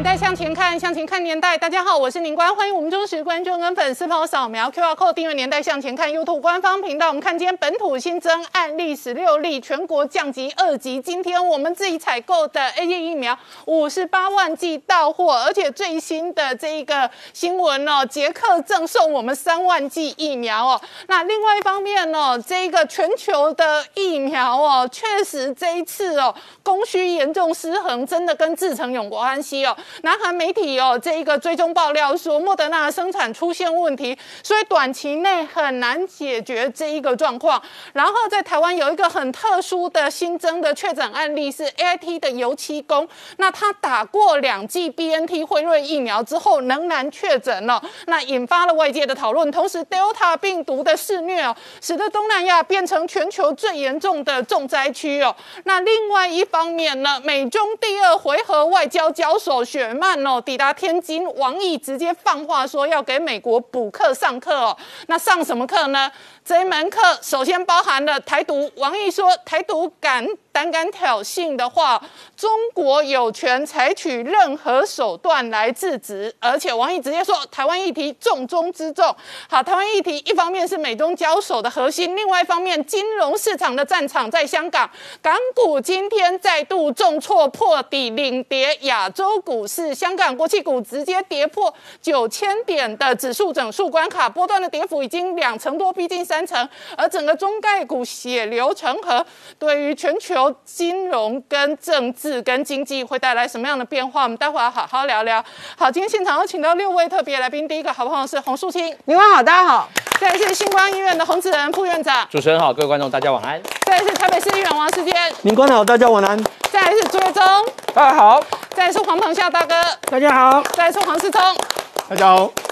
年代向前看，向前看年代。大家好，我是宁官，欢迎我们忠实观众跟粉丝朋友扫描 QR Code 订阅《年代向前看》YouTube 官方频道。我们看今天本土新增案例十六例，全国降级二级。今天我们自己采购的 A G 疫苗五十八万剂到货，而且最新的这一个新闻哦，捷克赠送我们三万剂疫苗哦。那另外一方面哦，这一个全球的疫苗哦，确实这一次哦，供需严重失衡，真的跟制成有关系哦。南韩媒体哦，这一个追踪爆料说，莫德纳生产出现问题，所以短期内很难解决这一个状况。然后在台湾有一个很特殊的新增的确诊案例是 A I T 的油漆工，那他打过两剂 B N T 辉瑞疫苗之后仍然确诊了，那引发了外界的讨论。同时，Delta 病毒的肆虐哦，使得东南亚变成全球最严重的重灾区哦。那另外一方面呢，美中第二回合外交交手。雪曼哦，抵达天津，王毅直接放话说要给美国补课上课哦。那上什么课呢？这一门课首先包含了台独。王毅说，台独敢胆敢挑衅的话，中国有权采取任何手段来制止。而且王毅直接说，台湾议题重中之重。好，台湾议题一方面是美中交手的核心，另外一方面金融市场的战场在香港，港股今天再度重挫破底领跌，亚洲股市香港国际股直接跌破九千点的指数整数关卡，波段的跌幅已经两成多，逼近三。成，而整个中概股血流成河，对于全球金融、跟政治、跟经济会带来什么样的变化？我们待会儿好好聊聊。好，今天现场有请到六位特别来宾，第一个好朋友是洪树清，你们好，大家好。再是星光医院的洪子仁副院长，主持人好，各位观众大家晚安。再是台北市议员王世坚，民官好，大家晚安。再是朱月忠，大家好。再是黄鹏孝大哥，大家好。再是黄世聪，大家好。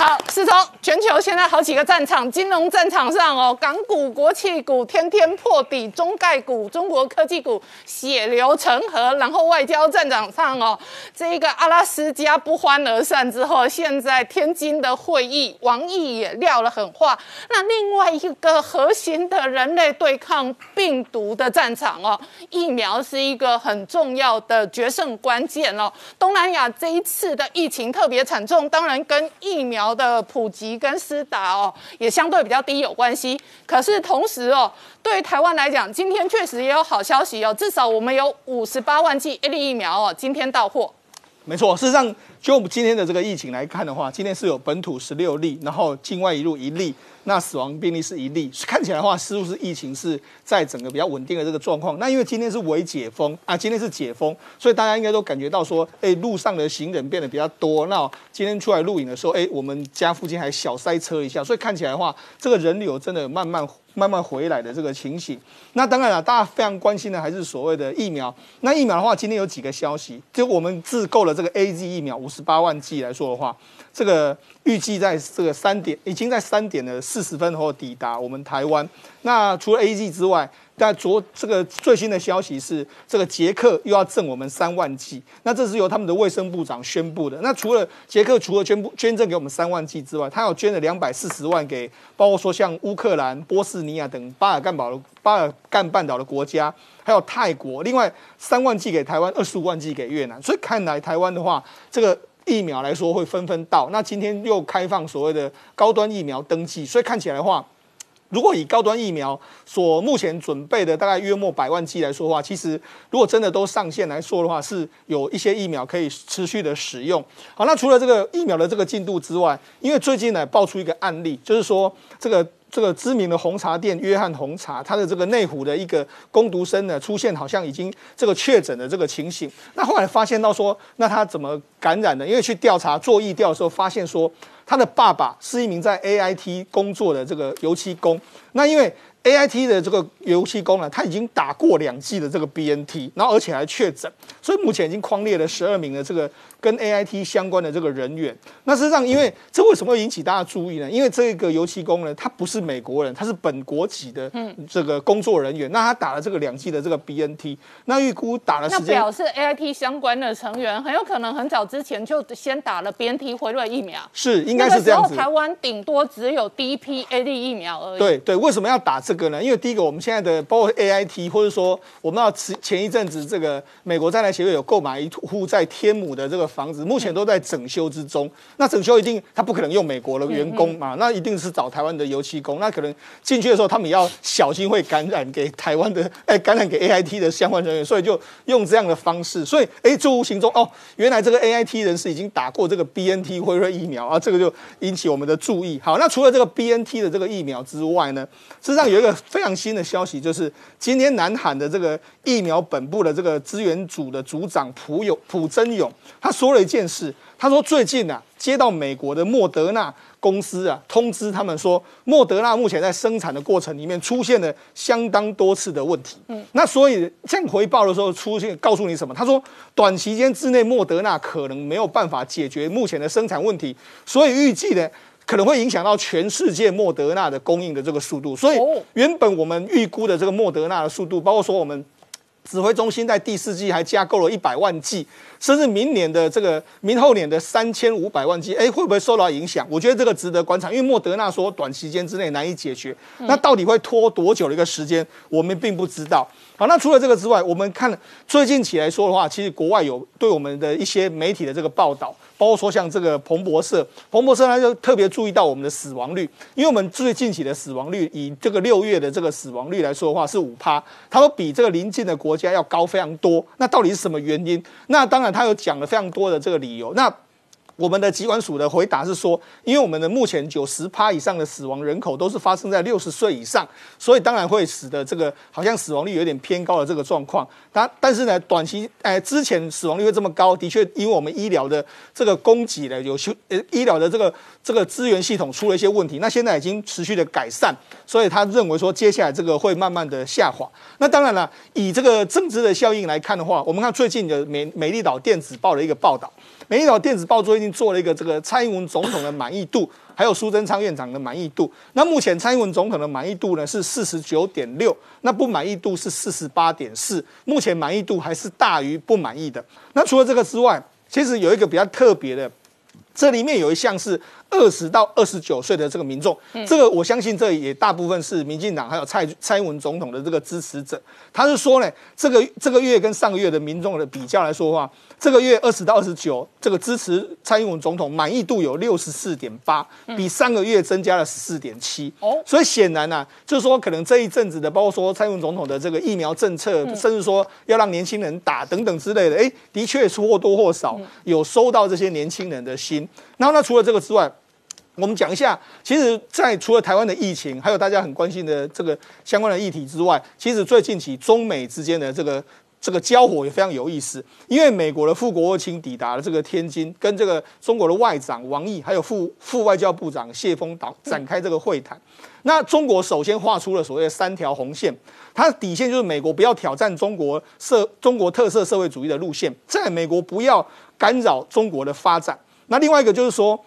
好，世聪，全球现在好几个战场，金融战场上哦，港股、国企股天天破底，中概股、中国科技股血流成河，然后外交战场上哦，这个阿拉斯加不欢而散之后，现在天津的会议，王毅也撂了狠话。那另外一个核心的人类对抗病毒的战场哦，疫苗是一个很重要的决胜关键哦。东南亚这一次的疫情特别惨重，当然跟疫苗。的普及跟施打哦，也相对比较低有关系。可是同时哦，对于台湾来讲，今天确实也有好消息哦，至少我们有五十八万剂 A 类疫苗哦，今天到货。没错，事实上，就我们今天的这个疫情来看的话，今天是有本土十六例，然后境外一路一例。那死亡病例是一例，看起来的话，似乎是疫情是在整个比较稳定的这个状况。那因为今天是微解封啊，今天是解封，所以大家应该都感觉到说，哎，路上的行人变得比较多。那今天出来录影的时候，哎，我们家附近还小塞车一下，所以看起来的话，这个人流真的慢慢慢慢回来的这个情形。那当然了，大家非常关心的还是所谓的疫苗。那疫苗的话，今天有几个消息，就我们自购了这个 A Z 疫苗五十八万剂来说的话。这个预计在这个三点，已经在三点的四十分后抵达我们台湾。那除了 A Z 之外，但昨这个最新的消息是，这个捷克又要赠我们三万剂。那这是由他们的卫生部长宣布的。那除了捷克除了捐捐赠给我们三万剂之外，他要捐了两百四十万给，包括说像乌克兰、波斯尼亚等巴尔干岛的巴尔干半岛的国家，还有泰国。另外三万剂给台湾，二十五万剂给越南。所以看来台湾的话，这个。疫苗来说会纷纷到，那今天又开放所谓的高端疫苗登记，所以看起来的话，如果以高端疫苗所目前准备的大概约莫百万剂来说的话，其实如果真的都上线来说的话，是有一些疫苗可以持续的使用。好，那除了这个疫苗的这个进度之外，因为最近呢爆出一个案例，就是说这个。这个知名的红茶店约翰红茶，它的这个内湖的一个工读生呢，出现好像已经这个确诊的这个情形。那后来发现到说，那他怎么感染的？因为去调查做疫调的时候，发现说他的爸爸是一名在 A I T 工作的这个油漆工。那因为 A I T 的这个油漆工呢，他已经打过两剂的这个 B N T，然后而且还确诊，所以目前已经框列了十二名的这个跟 A I T 相关的这个人员。那事实上，因为这为什么会引起大家注意呢？因为这个油漆工呢，他不是美国人，他是本国籍的这个工作人员。那他打了这个两剂的这个 B N T，那预估打了那时间表示 A I T 相关的成员很有可能很早之前就先打了 B N T 回瑞疫苗，是应该是这样子那个时候。台湾顶多只有第一批 A D 疫苗而已。对对，为什么要打这个呢？因为第一个，我们现在的包括 A I T，或者说我们要前前一阵子这个美国在台协会有购买一户在天母的这个房子，目前都在整修之中。那整修一定他不可能用美国的员工嘛，那一定是找台湾的油漆工。那可能进去的时候，他们也要小心会感染给台湾的，哎，感染给 A I T 的相关人员，所以就用这样的方式。所以，哎，诸无形中哦，原来这个 A I T 人士已经打过这个 B N T 辉瑞疫苗啊，这个就引起我们的注意。好，那除了这个 B N T 的这个疫苗之外呢，事实上有一个非常新的消息，就是今天南韩的这个疫苗本部的这个资源组的组长朴勇朴真勇，他说了一件事，他说最近啊，接到美国的莫德纳公司啊通知他们说，莫德纳目前在生产的过程里面出现了相当多次的问题。嗯，那所以这样回报的时候出现告诉你什么？他说短期间之内莫德纳可能没有办法解决目前的生产问题，所以预计呢。可能会影响到全世界莫德纳的供应的这个速度，所以哦原本我们预估的这个莫德纳的速度，包括说我们指挥中心在第四季还加购了一百万剂，甚至明年的这个明后年的三千五百万剂，哎，会不会受到影响？我觉得这个值得观察，因为莫德纳说短期间之内难以解决，那到底会拖多久的一个时间，我们并不知道。好，那除了这个之外，我们看最近起来说的话，其实国外有对我们的一些媒体的这个报道，包括说像这个彭博社，彭博社他就特别注意到我们的死亡率，因为我们最近期的死亡率，以这个六月的这个死亡率来说的话是五趴，他说比这个邻近的国家要高非常多。那到底是什么原因？那当然他有讲了非常多的这个理由。那我们的疾管署的回答是说，因为我们的目前九十趴以上的死亡人口都是发生在六十岁以上，所以当然会使得这个好像死亡率有点偏高的这个状况。但但是呢，短期哎之前死亡率会这么高，的确因为我们医疗的这个供给呢有修呃医疗的这个这个资源系统出了一些问题，那现在已经持续的改善，所以他认为说接下来这个会慢慢的下滑。那当然了，以这个政治的效应来看的话，我们看最近的美美丽岛电子报的一个报道。美丽岛电子报最近做了一个这个蔡英文总统的满意度，还有苏贞昌院长的满意度。那目前蔡英文总统的满意度呢是四十九点六，那不满意度是四十八点四，目前满意度还是大于不满意的。那除了这个之外，其实有一个比较特别的，这里面有一项是二十到二十九岁的这个民众，这个我相信这也大部分是民进党还有蔡蔡英文总统的这个支持者。他是说呢，这个这个月跟上个月的民众的比较来说的话，这个月二十到二十九，这个支持蔡英文总统满意度有六十四点八，比上个月增加了十四点七。哦所以显然呢、啊，就是说可能这一阵子的，包括说蔡英文总统的这个疫苗政策，甚至说要让年轻人打等等之类的，哎，的确是或多或少有收到这些年轻人的心。然后呢，除了这个之外，我们讲一下，其实，在除了台湾的疫情，还有大家很关心的这个相关的议题之外，其实最近起中美之间的这个这个交火也非常有意思，因为美国的副国务卿抵达了这个天津，跟这个中国的外长王毅，还有副副外交部长谢峰导展开这个会谈。那中国首先画出了所谓的三条红线，它的底线就是美国不要挑战中国社中国特色社会主义的路线，在美国不要干扰中国的发展。那另外一个就是说。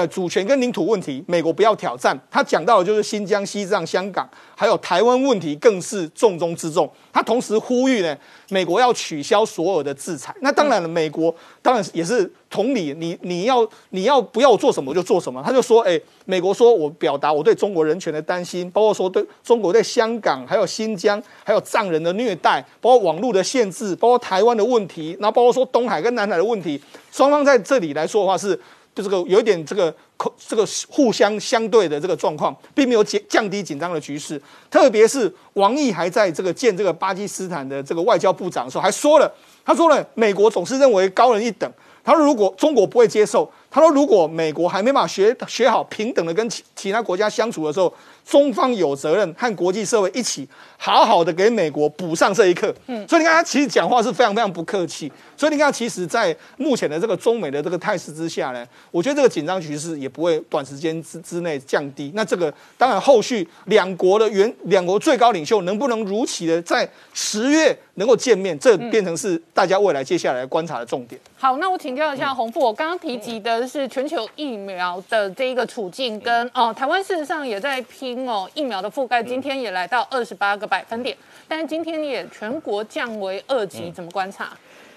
的主权跟领土问题，美国不要挑战。他讲到的就是新疆、西藏、香港，还有台湾问题，更是重中之重。他同时呼吁呢，美国要取消所有的制裁。那当然了，美国当然也是同理，你你要你要不要我做什么我就做什么。他就说，哎，美国说我表达我对中国人权的担心，包括说对中国对香港、还有新疆、还有藏人的虐待，包括网络的限制，包括台湾的问题，然后包括说东海跟南海的问题，双方在这里来说的话是。就这个有一点这个口这个互相相对的这个状况，并没有减降低紧张的局势。特别是王毅还在这个见这个巴基斯坦的这个外交部长的时候，还说了，他说了，美国总是认为高人一等。他说如果中国不会接受，他说如果美国还没办法学学好平等的跟其其他国家相处的时候，中方有责任和国际社会一起好好的给美国补上这一课。嗯，所以你看他其实讲话是非常非常不客气。所以你看，其实，在目前的这个中美的这个态势之下呢，我觉得这个紧张局势也不会短时间之之内降低。那这个当然后续两国的原两国最高领袖能不能如期的在十月能够见面，这变成是大家未来接下来观察的重点。好，那我请教一下洪富，我刚刚提及的是全球疫苗的这一个处境，跟哦，台湾事实上也在拼哦，疫苗的覆盖今天也来到二十八个百分点，但是今天也全国降为二级，怎么观察？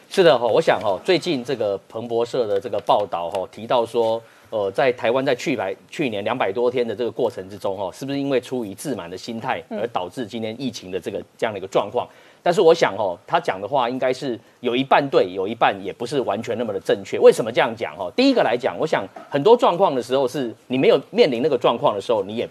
是的哈，我想哈，最近这个彭博社的这个报道哈，提到说，呃，在台湾在去百去年两百多天的这个过程之中哈，是不是因为出于自满的心态而导致今天疫情的这个这样的一个状况？但是我想哦，他讲的话应该是有一半对，有一半也不是完全那么的正确。为什么这样讲？哈，第一个来讲，我想很多状况的时候是你没有面临那个状况的时候，你也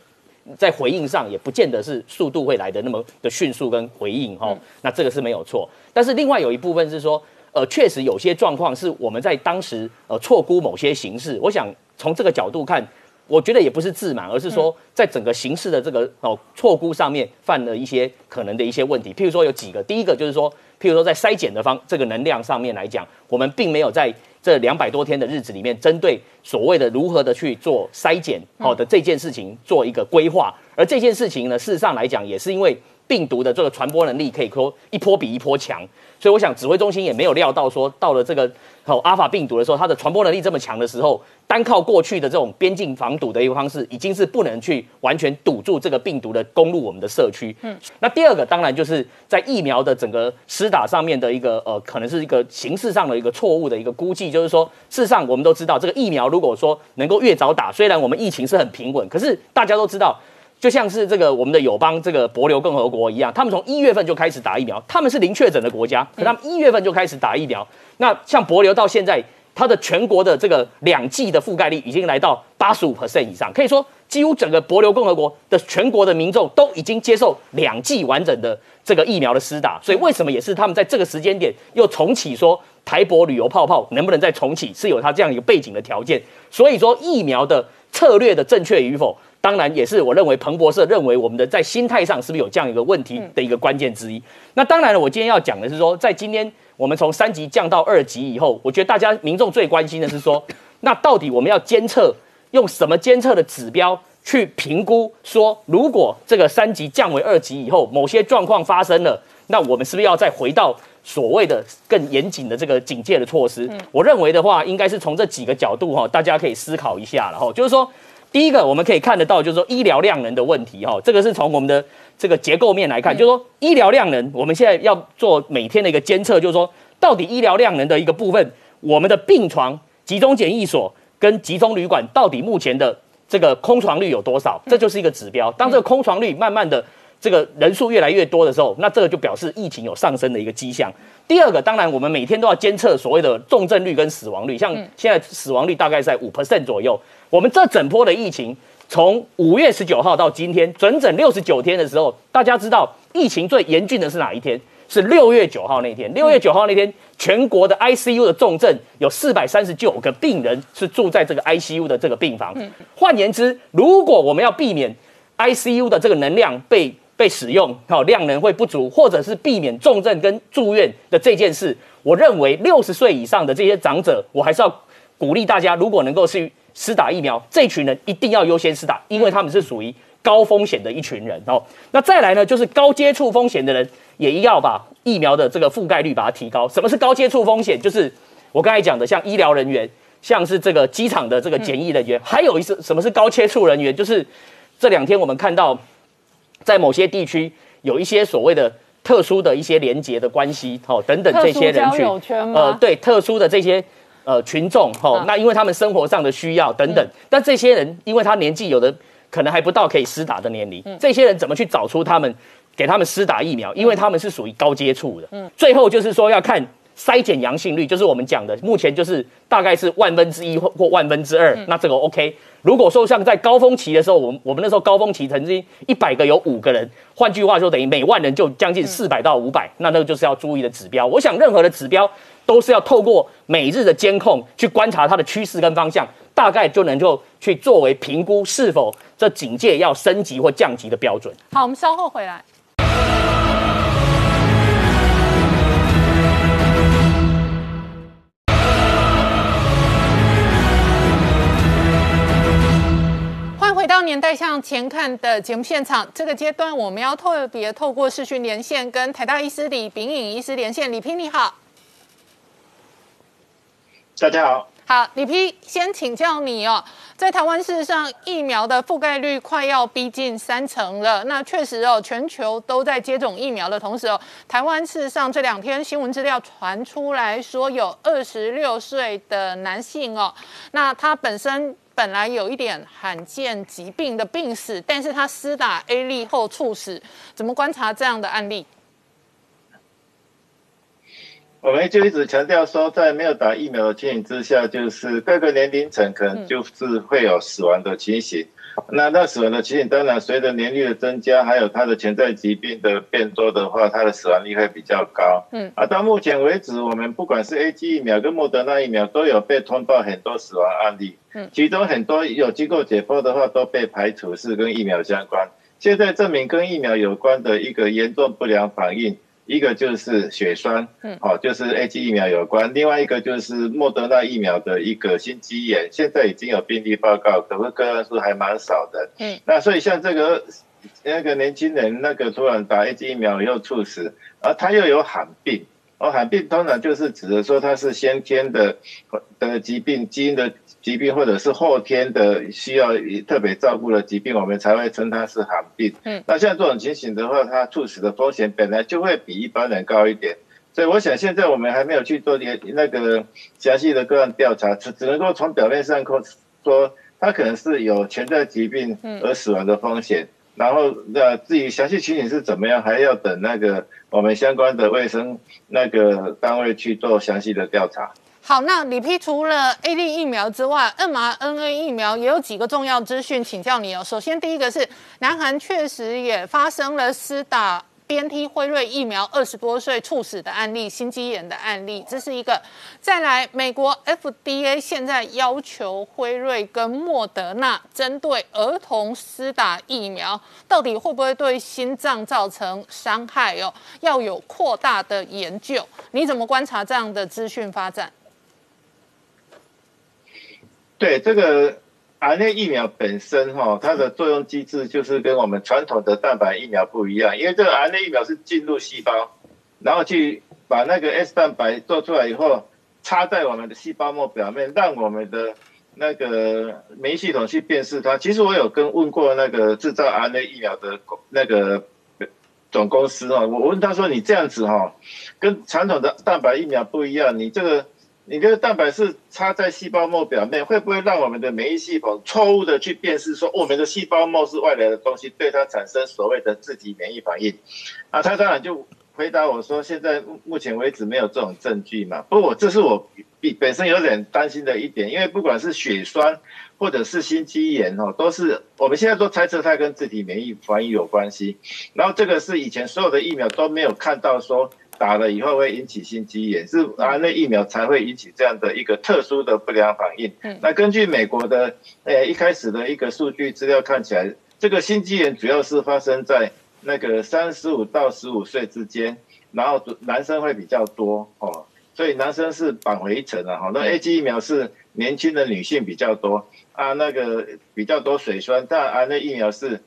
在回应上也不见得是速度会来的那么的迅速跟回应哈。那这个是没有错。但是另外有一部分是说，呃，确实有些状况是我们在当时呃错估某些形势。我想从这个角度看。我觉得也不是自满，而是说在整个形势的这个哦错估上面犯了一些可能的一些问题。譬如说有几个，第一个就是说，譬如说在筛检的方这个能量上面来讲，我们并没有在这两百多天的日子里面，针对所谓的如何的去做筛检好的这件事情做一个规划。而这件事情呢，事实上来讲，也是因为病毒的这个传播能力可以说一波比一波强。所以我想，指挥中心也没有料到说，到了这个好阿法病毒的时候，它的传播能力这么强的时候，单靠过去的这种边境防堵的一个方式，已经是不能去完全堵住这个病毒的攻入我们的社区。嗯，那第二个当然就是在疫苗的整个施打上面的一个呃，可能是一个形式上的一个错误的一个估计，就是说，事实上我们都知道，这个疫苗如果说能够越早打，虽然我们疫情是很平稳，可是大家都知道。就像是这个我们的友邦这个博流共和国一样，他们从一月份就开始打疫苗，他们是零确诊的国家，可他们一月份就开始打疫苗。那像博流到现在，它的全国的这个两剂的覆盖率已经来到八十五 percent 以上，可以说几乎整个博流共和国的全国的民众都已经接受两剂完整的这个疫苗的施打。所以为什么也是他们在这个时间点又重启说台博旅游泡泡能不能再重启，是有它这样一个背景的条件。所以说疫苗的策略的正确与否。当然也是，我认为彭博社认为我们的在心态上是不是有这样一个问题的一个关键之一。那当然了，我今天要讲的是说，在今天我们从三级降到二级以后，我觉得大家民众最关心的是说，那到底我们要监测用什么监测的指标去评估？说如果这个三级降为二级以后，某些状况发生了，那我们是不是要再回到所谓的更严谨的这个警戒的措施？我认为的话，应该是从这几个角度哈，大家可以思考一下了哈，就是说。第一个我们可以看得到，就是说医疗量能的问题，哈，这个是从我们的这个结构面来看，就是说医疗量能，我们现在要做每天的一个监测，就是说到底医疗量能的一个部分，我们的病床、集中检疫所跟集中旅馆到底目前的这个空床率有多少，这就是一个指标。当这个空床率慢慢的这个人数越来越多的时候，那这个就表示疫情有上升的一个迹象。第二个，当然我们每天都要监测所谓的重症率跟死亡率，像现在死亡率大概在五 percent 左右。我们这整波的疫情，从五月十九号到今天，整整六十九天的时候，大家知道疫情最严峻的是哪一天？是六月九号那天。六月九号那天，全国的 ICU 的重症有四百三十九个病人是住在这个 ICU 的这个病房。换言之，如果我们要避免 ICU 的这个能量被被使用，好量能会不足，或者是避免重症跟住院的这件事，我认为六十岁以上的这些长者，我还是要鼓励大家，如果能够去。施打疫苗，这群人一定要优先施打，因为他们是属于高风险的一群人哦。那再来呢，就是高接触风险的人，也要把疫苗的这个覆盖率把它提高。什么是高接触风险？就是我刚才讲的，像医疗人员，像是这个机场的这个检疫人员，还有一次什么是高接触人员？就是这两天我们看到，在某些地区有一些所谓的特殊的一些连结的关系，哦等等这些人群，呃，对，特殊的这些。呃，群众哈，那因为他们生活上的需要等等，但这些人因为他年纪有的可能还不到可以施打的年龄，这些人怎么去找出他们，给他们施打疫苗？因为他们是属于高接触的。嗯，最后就是说要看筛检阳性率，就是我们讲的，目前就是大概是万分之一或或万分之二，那这个 OK。如果说像在高峰期的时候，我们我们那时候高峰期曾经一百个有五个人，换句话说等于每万人就将近四百到五百，那那个就是要注意的指标。我想任何的指标。都是要透过每日的监控去观察它的趋势跟方向，大概就能够去作为评估是否这警戒要升级或降级的标准。好，我们稍后回来。回到年代向前看的节目现场，这个阶段我们要特别透过视讯连线跟台大医师李炳颖医师连线。李平你好，大家好，好李平，先请教你哦，在台湾事实上疫苗的覆盖率快要逼近三成了，那确实哦，全球都在接种疫苗的同时哦，台湾事实上这两天新闻资料传出来说有二十六岁的男性哦，那他本身。本来有一点罕见疾病的病史，但是他施打 A 粒后猝死，怎么观察这样的案例？我们就一直强调说，在没有打疫苗的情形之下，就是各个年龄层可能就是会有死亡的情形。那那死亡的情形，当然随着年龄的增加，还有它的潜在疾病的变多的话，它的死亡率会比较高。嗯，啊，到目前为止，我们不管是 A G 疫苗跟莫德纳疫苗，都有被通报很多死亡案例。嗯，其中很多有经过解剖的话，都被排除是跟疫苗相关。现在证明跟疫苗有关的一个严重不良反应。一个就是血栓，嗯，哦，就是 A G 疫苗有关；另外一个就是莫德纳疫苗的一个心肌炎，现在已经有病例报告，可是个案数还蛮少的。嗯，那所以像这个那个年轻人，那个突然打 A G 疫苗又猝死，而他又有罕病。哦，罕病通常就是指的说他是先天的的疾病，基因的疾病，或者是后天的需要特别照顾的疾病，我们才会称它是罕病。嗯，那像这种情形的话，它猝死的风险本来就会比一般人高一点，所以我想现在我们还没有去做那那个详细的个案调查，只只能够从表面上说说它可能是有潜在疾病而死亡的风险。然后，那至于详细情形是怎么样，还要等那个我们相关的卫生那个单位去做详细的调查。好，那李批除了 A D 疫苗之外，mRNA 疫苗也有几个重要资讯，请教你哦。首先，第一个是南韩确实也发生了施打。BNT 辉瑞疫苗二十多岁猝死的案例，心肌炎的案例，这是一个。再来，美国 FDA 现在要求辉瑞跟莫德纳针对儿童施打疫苗，到底会不会对心脏造成伤害哦？要有扩大的研究。你怎么观察这样的资讯发展？对这个。RNA 疫苗本身哈，它的作用机制就是跟我们传统的蛋白疫苗不一样，因为这个 RNA 疫苗是进入细胞，然后去把那个 S 蛋白做出来以后，插在我们的细胞膜表面，让我们的那个免疫系统去辨识它。其实我有跟问过那个制造 RNA 疫苗的那个总公司哈，我问他说：“你这样子哈，跟传统的蛋白疫苗不一样，你这个。”你这个蛋白是插在细胞膜表面，会不会让我们的免疫系统错误的去辨识说我们的细胞膜是外来的东西，对它产生所谓的自体免疫反应？啊，他当然就回答我说，现在目前为止没有这种证据嘛。不过这是我比本身有点担心的一点，因为不管是血栓或者是心肌炎哦，都是我们现在都猜测它跟自体免疫反应有关系。然后这个是以前所有的疫苗都没有看到说。打了以后会引起心肌炎，是啊，那疫苗才会引起这样的一个特殊的不良反应。嗯，那根据美国的呃一开始的一个数据资料看起来，这个心肌炎主要是发生在那个三十五到十五岁之间，然后男生会比较多哦，所以男生是绑回一层的哈。那 A G 疫苗是年轻的女性比较多。啊，那个比较多水栓，但啊，那疫苗是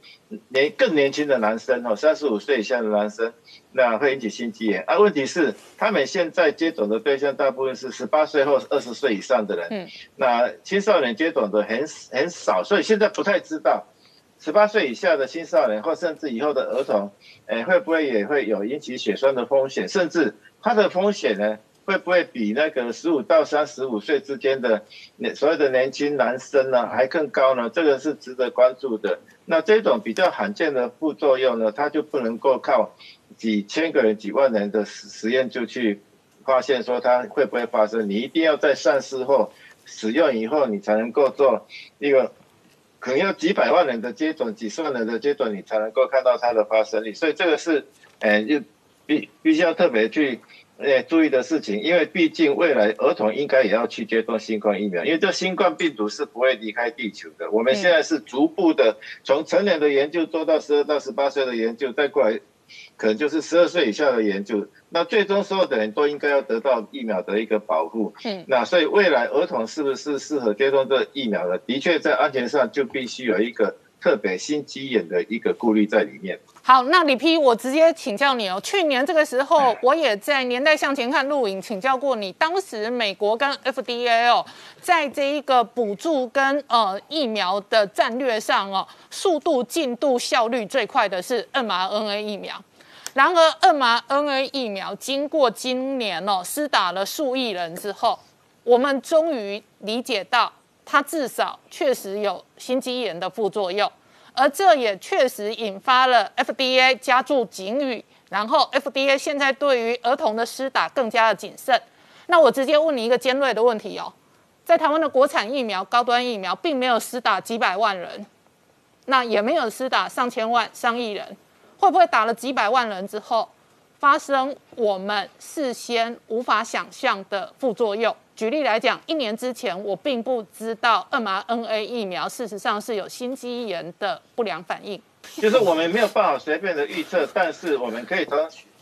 年更年轻的男生哦，三十五岁以下的男生，那会引起心肌炎。啊，问题是他们现在接种的对象大部分是十八岁或二十岁以上的人，嗯，那青少年接种的很很少，所以现在不太知道十八岁以下的青少年或甚至以后的儿童，哎，会不会也会有引起血栓的风险，甚至它的风险呢？会不会比那个十五到三十五岁之间的年所有的年轻男生呢还更高呢？这个是值得关注的。那这种比较罕见的副作用呢，它就不能够靠几千个人、几万人的实实验就去发现说它会不会发生。你一定要在上市后使用以后，你才能够做一个可能要几百万人的接种、几十万人的接种，你才能够看到它的发生率。所以这个是，呃，就必必须要特别去。呃注意的事情，因为毕竟未来儿童应该也要去接种新冠疫苗，因为这新冠病毒是不会离开地球的。我们现在是逐步的从成年的研究做到十二到十八岁的研究，再过来可能就是十二岁以下的研究。那最终所有的人都应该要得到疫苗的一个保护。嗯，那所以未来儿童是不是适合接种这疫苗的？的确在安全上就必须有一个特别心机眼的一个顾虑在里面。好，那李批，我直接请教你哦。去年这个时候，我也在年代向前看录影请教过你。当时美国跟 FDA 哦，在这一个补助跟呃疫苗的战略上哦，速度、进度、效率最快的是 mRNA 疫苗。然而，mRNA 疫苗经过今年哦施打了数亿人之后，我们终于理解到，它至少确实有心肌炎的副作用。而这也确实引发了 FDA 加注警语，然后 FDA 现在对于儿童的施打更加的谨慎。那我直接问你一个尖锐的问题哦，在台湾的国产疫苗、高端疫苗，并没有施打几百万人，那也没有施打上千万、上亿人，会不会打了几百万人之后，发生我们事先无法想象的副作用？举例来讲，一年之前我并不知道 mRNA 疫苗事实上是有心肌炎的不良反应。就是我们没有办法随便的预测，但是我们可以从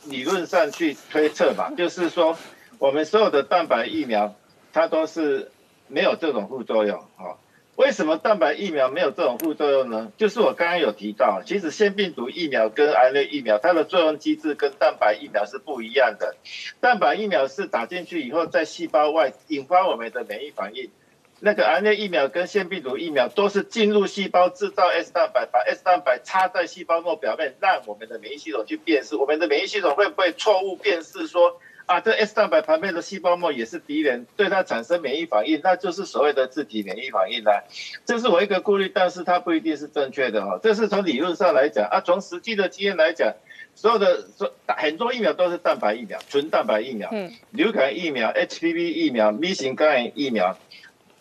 理论上去推测吧。就是说，我们所有的蛋白疫苗，它都是没有这种副作用啊。为什么蛋白疫苗没有这种副作用呢？就是我刚刚有提到，其实腺病毒疫苗跟 RNA 疫苗，它的作用机制跟蛋白疫苗是不一样的。蛋白疫苗是打进去以后，在细胞外引发我们的免疫反应。那个 RNA 疫苗跟腺病毒疫苗都是进入细胞制造 S 蛋白，把 S 蛋白插在细胞膜表面，让我们的免疫系统去辨识。我们的免疫系统会不会错误辨识说？啊，这 S 蛋白旁边的细胞膜也是敌人，对它产生免疫反应，那就是所谓的自体免疫反应啦。这是我一个顾虑，但是它不一定是正确的哈。这是从理论上来讲啊，从实际的经验来讲，所有的所很多疫苗都是蛋白疫苗，纯蛋白疫苗，嗯，流感疫苗、HPV 疫苗、B 型肝炎疫苗。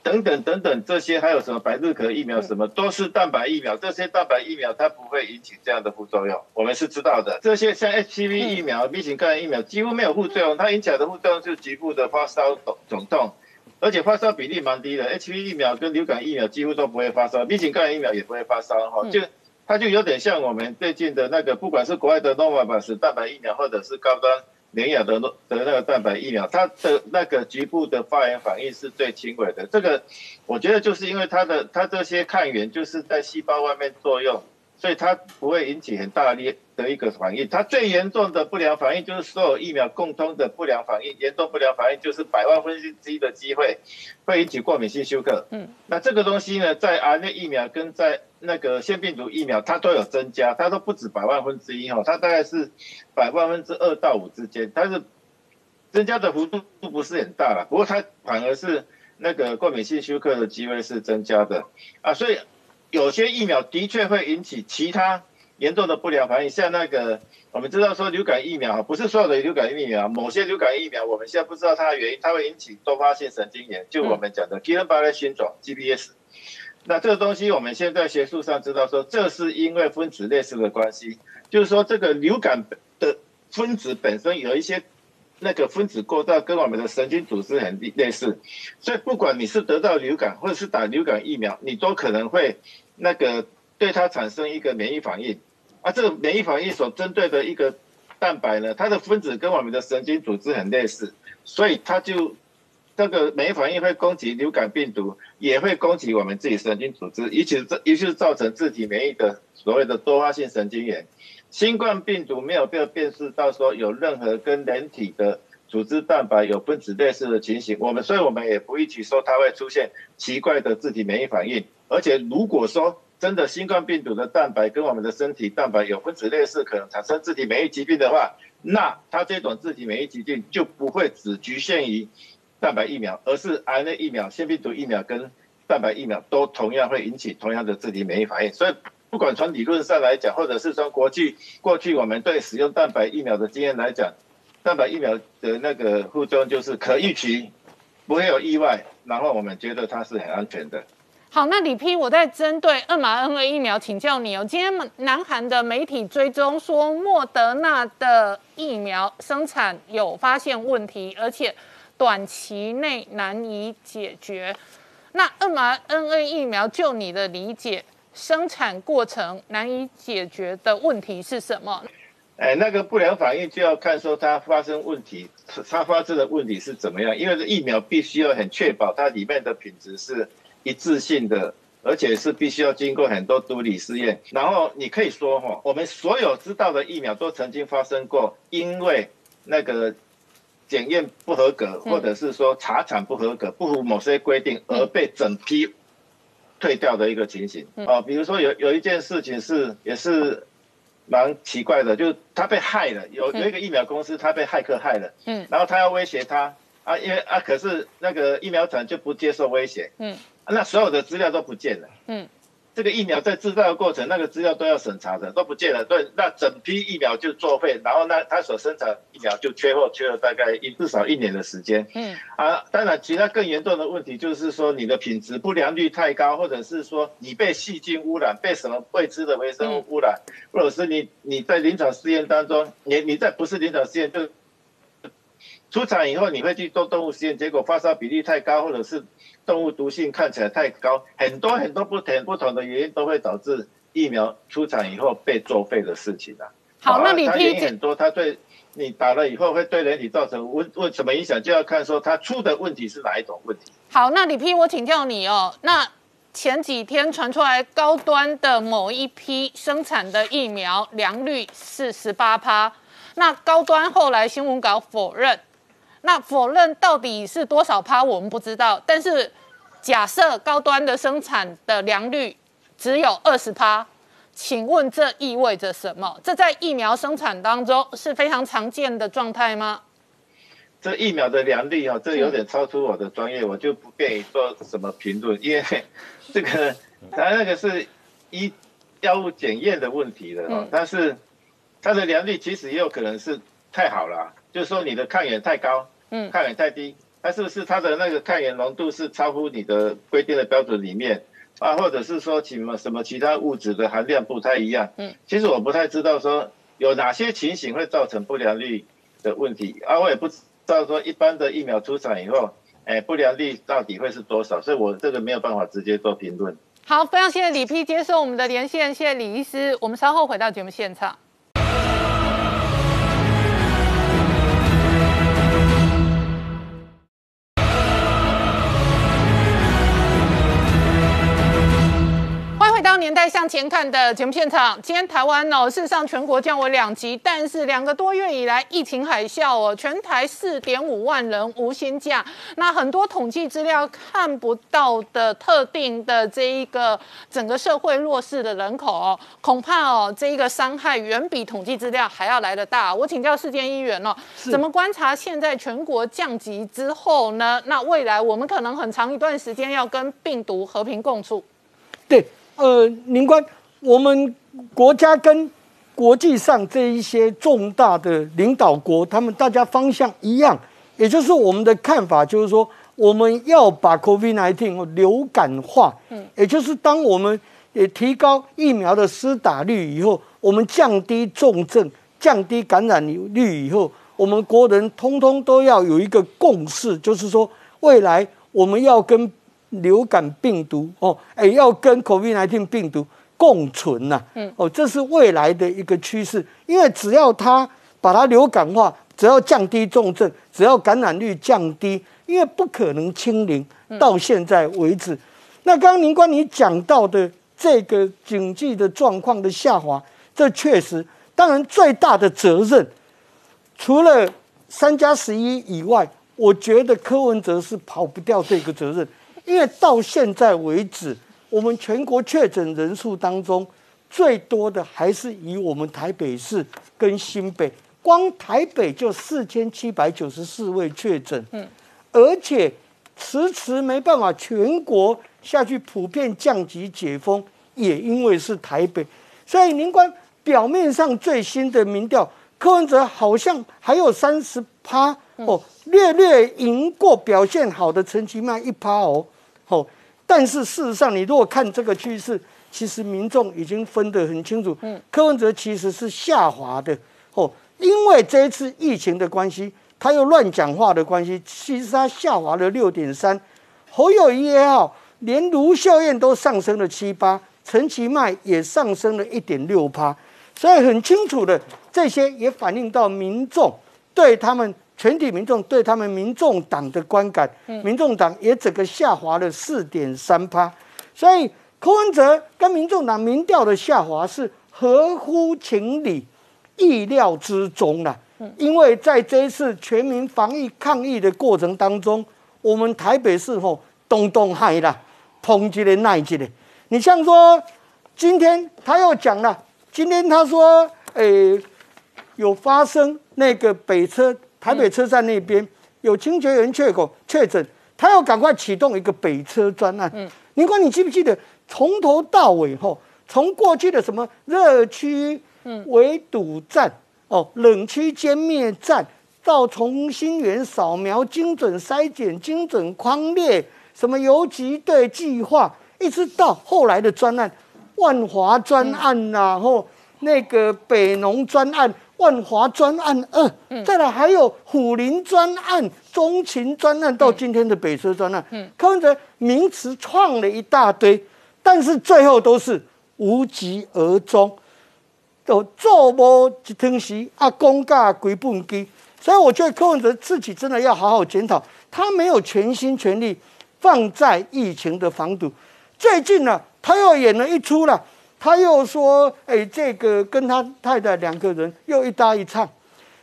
等等等等，这些还有什么百日咳疫苗，什么都是蛋白疫苗。这些蛋白疫苗它不会引起这样的副作用，我们是知道的。这些像 HPV 疫苗、B 型肝炎疫苗几乎没有副作用，它引起来的副作用就是局部的发烧、肿肿痛，而且发烧比例蛮低的。HPV 疫苗跟流感疫苗几乎都不会发烧，B 型肝炎疫苗也不会发烧，哈，就它就有点像我们最近的那个，不管是国外的 Novavax 蛋白疫苗，或者是高端。联雅的的那个蛋白疫苗，它的那个局部的发炎反应是最轻微的。这个我觉得就是因为它的它这些抗原就是在细胞外面作用，所以它不会引起很大力的一个反应。它最严重的不良反应就是所有疫苗共通的不良反应，严重不良反应就是百万分之一的机会会引起过敏性休克。嗯，那这个东西呢，在 RNA 疫苗跟在那个腺病毒疫苗，它都有增加，它都不止百万分之一哦，它大概是百万分之二到五之间，但是增加的幅度不是很大了。不过它反而是那个过敏性休克的机会是增加的啊，所以有些疫苗的确会引起其他严重的不良反应，像那个我们知道说流感疫苗不是所有的流感疫苗，某些流感疫苗我们现在不知道它的原因，它会引起多发性神经炎，就我们讲的 Guillain-Barré 菌种 GPS。那这个东西，我们现在学术上知道说，这是因为分子类似的关系，就是说这个流感的分子本身有一些那个分子构造跟我们的神经组织很类似，所以不管你是得到流感或者是打流感疫苗，你都可能会那个对它产生一个免疫反应。啊，这个免疫反应所针对的一个蛋白呢，它的分子跟我们的神经组织很类似，所以它就。这个免疫反应会攻击流感病毒，也会攻击我们自己神经组织，尤其这尤其是造成自体免疫的所谓的多发性神经炎。新冠病毒没有被辨识到说有任何跟人体的组织蛋白有分子类似的情形，我们所以我们也不一起说它会出现奇怪的自体免疫反应。而且如果说真的新冠病毒的蛋白跟我们的身体蛋白有分子类似，可能产生自体免疫疾病的话，那它这种自体免疫疾病就不会只局限于。蛋白疫苗，而是 RNA 疫苗、腺病毒疫苗跟蛋白疫苗都同样会引起同样的自体免疫反应。所以，不管从理论上来讲，或者是从国际过去我们对使用蛋白疫苗的经验来讲，蛋白疫苗的那个副作用就是可预期，不会有意外，然后我们觉得它是很安全的。好，那李批，我在针对 mRNA 疫苗请教你哦。今天南韩的媒体追踪说，莫德纳的疫苗生产有发现问题，而且短期内难以解决。那 mRNA 疫苗就你的理解，生产过程难以解决的问题是什么？哎，那个不良反应就要看说它发生问题，它发生的问题是怎么样？因为这疫苗必须要很确保它里面的品质是一致性的，而且是必须要经过很多毒理试验。然后你可以说哈，我们所有知道的疫苗都曾经发生过，因为那个检验不合格，或者是说查产不合格，不符某些规定而被整批退掉的一个情形。哦，比如说有有一件事情是也是。蛮奇怪的，就是他被害了，有有一个疫苗公司，他被骇客害了，嗯，然后他要威胁他，啊，因为啊，可是那个疫苗厂就不接受威胁，嗯，那所有的资料都不见了，嗯。这个疫苗在制造的过程，那个资料都要审查的，都不见了。对，那整批疫苗就作废，然后那他所生产疫苗就缺货，缺了大概一至少一年的时间。嗯，啊，当然，其他更严重的问题就是说，你的品质不良率太高，或者是说你被细菌污染，被什么未知的微生物污染，或者是你你在临床试验当中，你你在不是临床试验就。出厂以后，你会去做动物实验，结果发烧比例太高，或者是动物毒性看起来太高，很多很多不同不同的原因都会导致疫苗出厂以后被作废的事情啊。好，那你原因很多，它对你打了以后会对人体造成问问什么影响，就要看说它出的问题是哪一种问题。好，那李批，我请教你哦，那前几天传出来高端的某一批生产的疫苗良率是十八趴，那高端后来新闻稿否认。那否认到底是多少趴，我们不知道。但是假设高端的生产的良率只有二十趴，请问这意味着什么？这在疫苗生产当中是非常常见的状态吗？这疫苗的良率啊，这有点超出我的专业，我就不便于做什么评论，因为 这个它那个是医药物检验的问题的哦。但是它的良率其实也有可能是太好了，就是说你的抗原太高。嗯，抗原太低，那是不是它的那个抗原浓度是超乎你的规定的标准里面啊？或者是说什么什么其他物质的含量不太一样？嗯，其实我不太知道说有哪些情形会造成不良率的问题啊，我也不知道说一般的疫苗出厂以后，哎，不良率到底会是多少？所以我这个没有办法直接做评论。好，非常谢谢李批接受我们的连线，谢谢李医师，我们稍后回到节目现场。前看的节目现场，今天台湾哦，事实上全国降为两级，但是两个多月以来疫情海啸哦，全台四点五万人无薪假，那很多统计资料看不到的特定的这一个整个社会弱势的人口哦，恐怕哦这一个伤害远比统计资料还要来得大。我请教世间医员哦，怎么观察现在全国降级之后呢？那未来我们可能很长一段时间要跟病毒和平共处。对。呃，林官，我们国家跟国际上这一些重大的领导国，他们大家方向一样，也就是我们的看法，就是说我们要把 COVID-19 流感化，嗯，也就是当我们也提高疫苗的施打率以后，我们降低重症、降低感染率以后，我们国人通通都要有一个共识，就是说未来我们要跟。流感病毒哦，哎，要跟 COVID-19 病毒共存呐，嗯，哦，这是未来的一个趋势。因为只要它把它流感化，只要降低重症，只要感染率降低，因为不可能清零。到现在为止，那刚刚林官你讲到的这个经济的状况的下滑，这确实，当然最大的责任，除了三加十一以外，我觉得柯文哲是跑不掉这个责任。因为到现在为止，我们全国确诊人数当中最多的还是以我们台北市跟新北，光台北就四千七百九十四位确诊，嗯，而且迟迟没办法全国下去普遍降级解封，也因为是台北，所以您观表面上最新的民调，柯文哲好像还有三十趴哦，略略赢过表现好的陈其迈一趴哦。哦，但是事实上，你如果看这个趋势，其实民众已经分得很清楚。嗯，柯文哲其实是下滑的哦，因为这一次疫情的关系，他又乱讲话的关系，其实他下滑了六点三。侯友谊也好，连卢秀燕都上升了七八，陈其迈也上升了一点六趴，所以很清楚的，这些也反映到民众对他们。全体民众对他们民众党的观感，民众党也整个下滑了四点三趴，所以柯文哲跟民众党民调的下滑是合乎情理、意料之中的。因为在这一次全民防疫抗疫的过程当中，我们台北市吼东东害啦，抨击的那一的。你像说今天他又讲了，今天他说，诶，有发生那个北车。台北车站那边有清洁员确口确诊，他要赶快启动一个北车专案。嗯，林官，你记不记得从头到尾吼，从过去的什么热区围堵站哦，冷区歼灭战，到重新源扫描、精准筛检、精准框列，什么游击队计划，一直到后来的专案，万华专案呐，后那个北农专案。万华专案二，再来还有虎林专案、中情专案，到今天的北车专案，柯文哲名词创了一大堆，但是最后都是无疾而终，都做无一通时啊，公价归本基。所以我觉得柯文哲自己真的要好好检讨，他没有全心全力放在疫情的防堵。最近呢，他又演了一出了。他又说：“哎，这个跟他太太两个人又一搭一唱。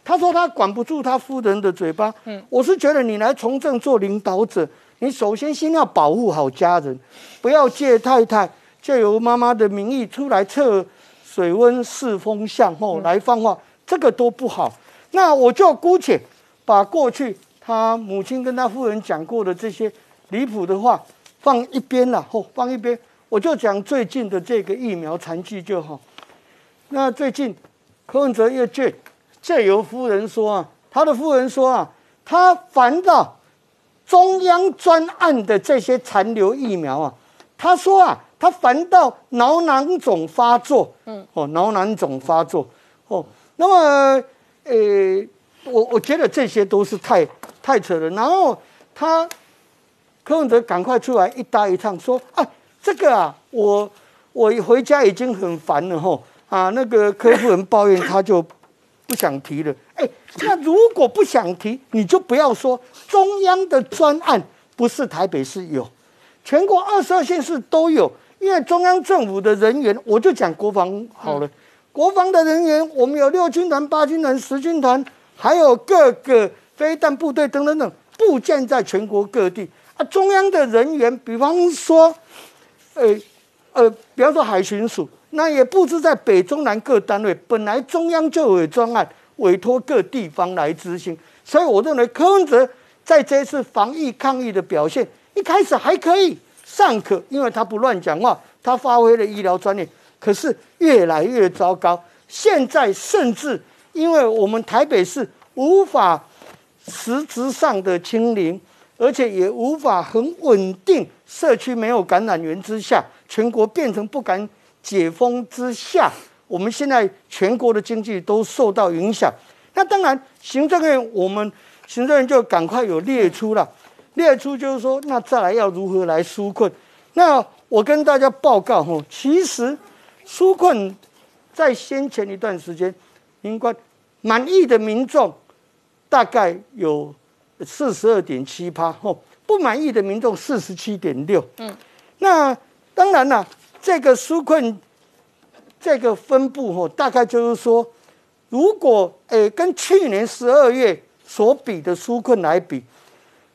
他说他管不住他夫人的嘴巴。嗯，我是觉得你来从政做领导者，你首先先要保护好家人，不要借太太借由妈妈的名义出来测水温、试风向后来放话，这个都不好。那我就姑且把过去他母亲跟他夫人讲过的这些离谱的话放一边了，后放一边。”我就讲最近的这个疫苗残疾就好。那最近柯文哲又借借由夫人说啊，他的夫人说啊，他烦到中央专案的这些残留疫苗啊，他说啊，他烦到脑囊肿发作，嗯，哦，脑囊肿发作，哦，那么呃，我我觉得这些都是太太扯了。然后他柯文哲赶快出来一搭一唱说啊。这个啊，我我回家已经很烦了吼啊，那个客户人抱怨他就不想提了。哎，那如果不想提，你就不要说中央的专案不是台北市有，全国二十二县市都有，因为中央政府的人员，我就讲国防好了，国防的人员，我们有六军团、八军团、十军团，还有各个飞弹部队等等等，部建在全国各地啊。中央的人员，比方说。呃，呃，比方说海巡署，那也布置在北中南各单位。本来中央就有专案委托各地方来执行，所以我认为柯文哲在这一次防疫抗疫的表现，一开始还可以尚可，因为他不乱讲话，他发挥了医疗专业。可是越来越糟糕，现在甚至因为我们台北市无法实质上的清零。而且也无法很稳定，社区没有感染源之下，全国变成不敢解封之下，我们现在全国的经济都受到影响。那当然，行政院我们行政院就赶快有列出了，列出就是说，那再来要如何来纾困？那我跟大家报告哈，其实纾困在先前一段时间，应该满意的民众大概有。四十二点七趴，哦，不满意的民众四十七点六。嗯，那当然了，这个纾困这个分布，哦，大概就是说，如果诶跟去年十二月所比的纾困来比，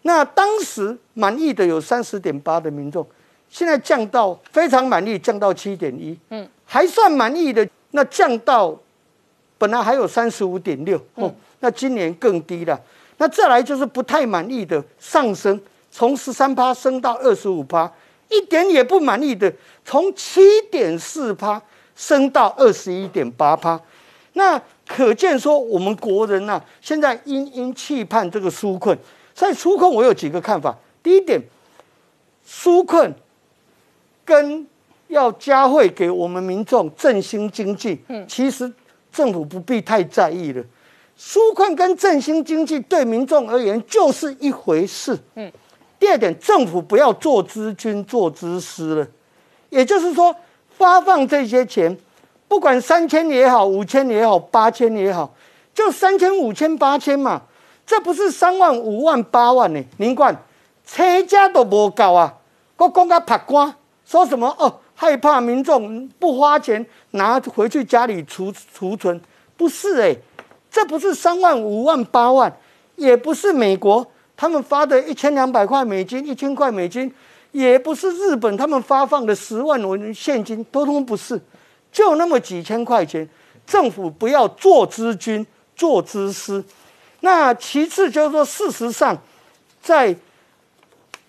那当时满意的有三十点八的民众，现在降到非常满意，降到七点一。嗯，还算满意的，那降到本来还有三十五点六。哦，那今年更低了。那再来就是不太满意的上升，从十三趴升到二十五趴，一点也不满意的从七点四趴升到二十一点八趴。那可见说我们国人呐，现在殷殷期盼这个纾困。所以纾困我有几个看法。第一点，纾困跟要加惠给我们民众振兴经济，嗯，其实政府不必太在意了。纾困跟振兴经济对民众而言就是一回事，嗯。第二点，政府不要做资军做资师了，也就是说，发放这些钱，不管三千也好，五千也好，八千也好，就三千、五千、八千嘛，这不是三万、五万、八万呢？您看，车价都不够啊，我讲个拍官说什么哦，害怕民众不花钱拿回去家里储储存，不是哎。这不是三万、五万、八万，也不是美国他们发的一千两百块美金、一千块美金，也不是日本他们发放的十万文现金，通通不是，就那么几千块钱。政府不要做资军、做资私。那其次就是说，事实上，在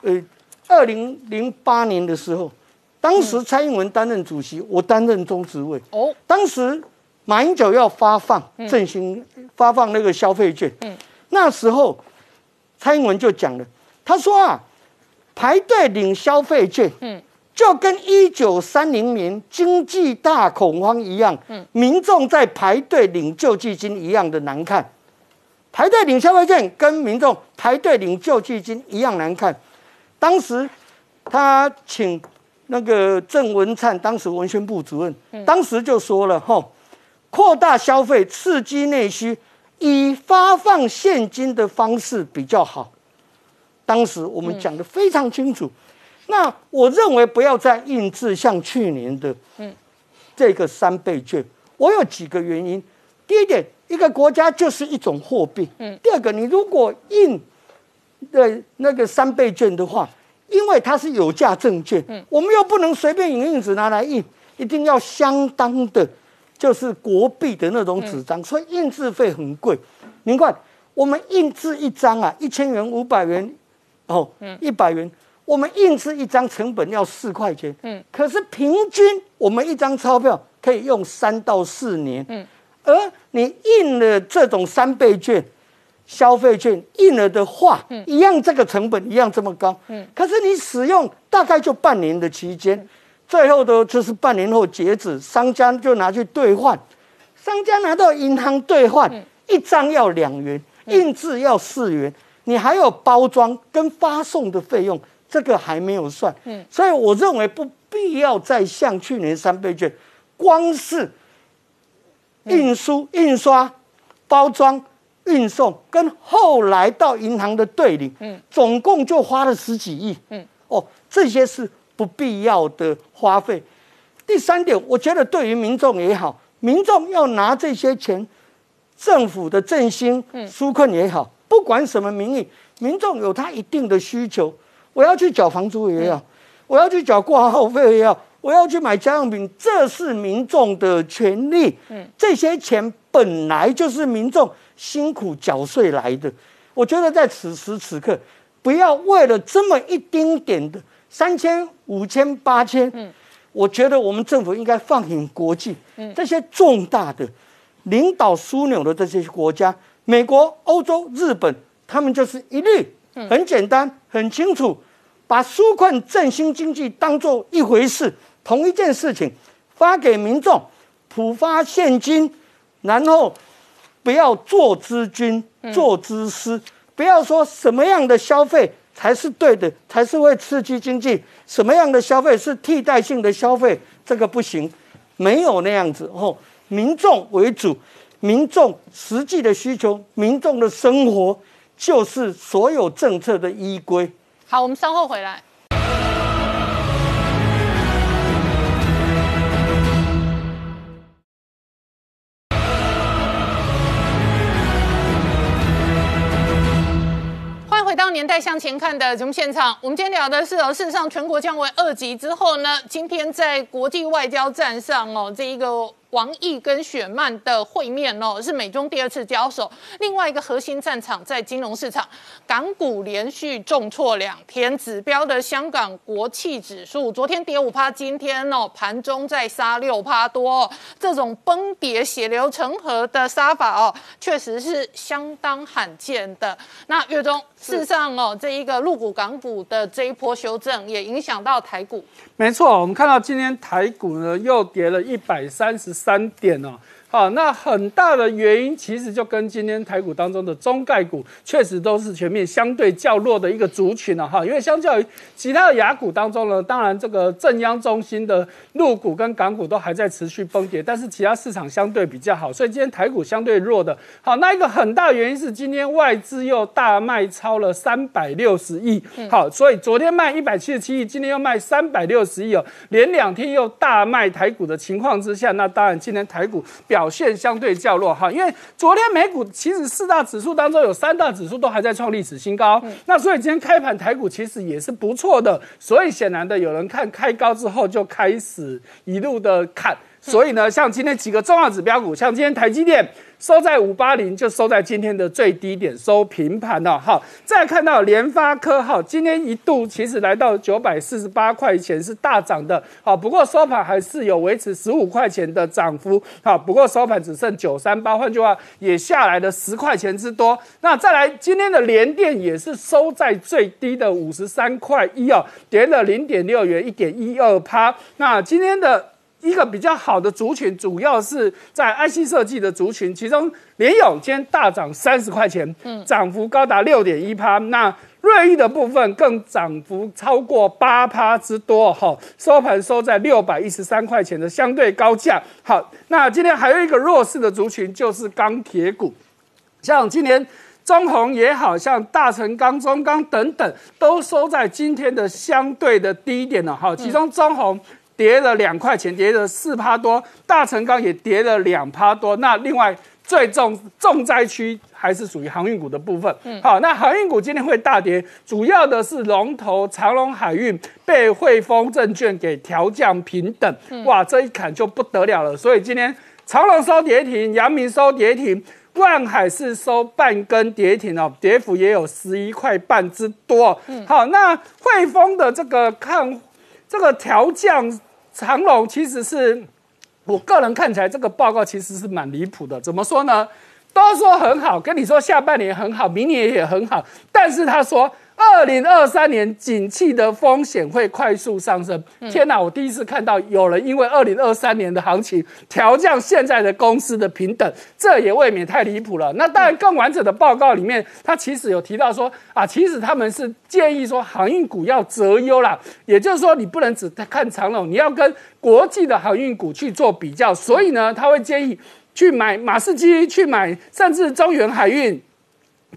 呃二零零八年的时候，当时蔡英文担任主席，我担任中执委。哦，当时。马英九要发放振兴，发放那个消费券。嗯那时候，蔡英文就讲了，他说啊，排队领消费券，嗯就跟一九三零年经济大恐慌一样，民众在排队领救济金一样的难看。排队领消费券跟民众排队领救济金一样难看。当时他请那个郑文灿，当时文宣部主任，当时就说了，吼。扩大消费，刺激内需，以发放现金的方式比较好。当时我们讲的非常清楚。那我认为不要再印制像去年的，嗯，这个三倍券。我有几个原因。第一点，一个国家就是一种货币。嗯。第二个，你如果印的那个三倍券的话，因为它是有价证券，嗯，我们又不能随便影印纸拿来印，一定要相当的。就是国币的那种纸张，所以印制费很贵。您看，我们印制一张啊，一千元、五百元，哦，一百元，我们印制一张成本要四块钱。嗯，可是平均我们一张钞票可以用三到四年。嗯，而你印了这种三倍券、消费券，印了的话，一样这个成本一样这么高。嗯，可是你使用大概就半年的期间。最后的就是半年后截止，商家就拿去兑换，商家拿到银行兑换，一张要两元，印制要四元，你还有包装跟发送的费用，这个还没有算。嗯，所以我认为不必要再像去年三倍券，光是运输、印刷、包装、运送跟后来到银行的兑领，嗯，总共就花了十几亿。嗯，哦，这些是。不必要的花费。第三点，我觉得对于民众也好，民众要拿这些钱，政府的振兴、纾困也好，不管什么名义，民众有他一定的需求。我要去缴房租也好，我要去缴挂号费也好，我要去买家用品，这是民众的权利。嗯，这些钱本来就是民众辛苦缴税来的。我觉得在此时此刻，不要为了这么一丁点的。三千、五千、八千，嗯，我觉得我们政府应该放眼国际，嗯，这些重大的领导枢纽的这些国家，美国、欧洲、日本，他们就是一律，很简单、很清楚，把纾困振兴经济当做一回事，同一件事情，发给民众，普发现金，然后不要做资军、做资私，不要说什么样的消费。才是对的，才是会刺激经济。什么样的消费是替代性的消费？这个不行，没有那样子哦。民众为主，民众实际的需求，民众的生活就是所有政策的依归。好，我们稍后回来。回到年代向前看的节目现场，我们今天聊的是哦，事实上全国降为二级之后呢，今天在国际外交战上哦，这一个王毅跟雪曼的会面哦，是美中第二次交手。另外一个核心战场在金融市场，港股连续重挫两天，指标的香港国企指数昨天跌五趴，今天哦盘中再杀六趴多，这种崩跌血流成河的杀法哦，确实是相当罕见的。那月中事实上哦，这一个陆股港股的这一波修正也影响到台股。没错，我们看到今天台股呢又跌了一百三十。三点呢。好，那很大的原因其实就跟今天台股当中的中概股确实都是全面相对较弱的一个族群了哈，因为相较于其他的雅股当中呢，当然这个正央中心的陆股跟港股都还在持续崩跌，但是其他市场相对比较好，所以今天台股相对弱的。好，那一个很大原因是今天外资又大卖超了三百六十亿，好，所以昨天卖一百七十七亿，今天又卖三百六十亿哦，连两天又大卖台股的情况之下，那当然今天台股表。表现相对较弱哈，因为昨天美股其实四大指数当中有三大指数都还在创历史新高，那所以今天开盘台股其实也是不错的，所以显然的有人看开高之后就开始一路的看，所以呢，像今天几个重要指标股，像今天台积电。收在五八零，就收在今天的最低点，收平盘了。好，再看到联发科，好，今天一度其实来到九百四十八块钱，是大涨的。好，不过收盘还是有维持十五块钱的涨幅。好，不过收盘只剩九三八，换句话也下来了十块钱之多。那再来，今天的联电也是收在最低的五十三块一哦，跌了零点六元，一点一二趴。那今天的。一个比较好的族群，主要是在 IC 设计的族群，其中联咏今天大涨三十块钱，嗯，涨幅高达六点一趴。那瑞昱的部分更涨幅超过八趴之多，哈，收盘收在六百一十三块钱的相对高价。好，那今天还有一个弱势的族群，就是钢铁股，像今年中红也好像大成钢、中钢等等，都收在今天的相对的低点了，哈，其中中红。跌了两块钱，跌了四趴多，大成钢也跌了两趴多。那另外最重重灾区还是属于航运股的部分。嗯，好，那航运股今天会大跌，主要的是龙头长隆海运被汇丰证券给调降平等。哇，这一砍就不得了了。所以今天长隆收跌停，阳明收跌停，万海是收半根跌停哦，跌幅也有十一块半之多。嗯，好，那汇丰的这个看这个调降。长隆其实是我个人看起来，这个报告其实是蛮离谱的。怎么说呢？都说很好，跟你说下半年很好，明年也很好，但是他说。二零二三年景气的风险会快速上升。天哪！我第一次看到有人因为二零二三年的行情调降现在的公司的平等，这也未免太离谱了。那当然，更完整的报告里面，他其实有提到说啊，其实他们是建议说航运股要择优啦，也就是说你不能只看长龙，你要跟国际的航运股去做比较。所以呢，他会建议去买马士基，去买甚至中原海运。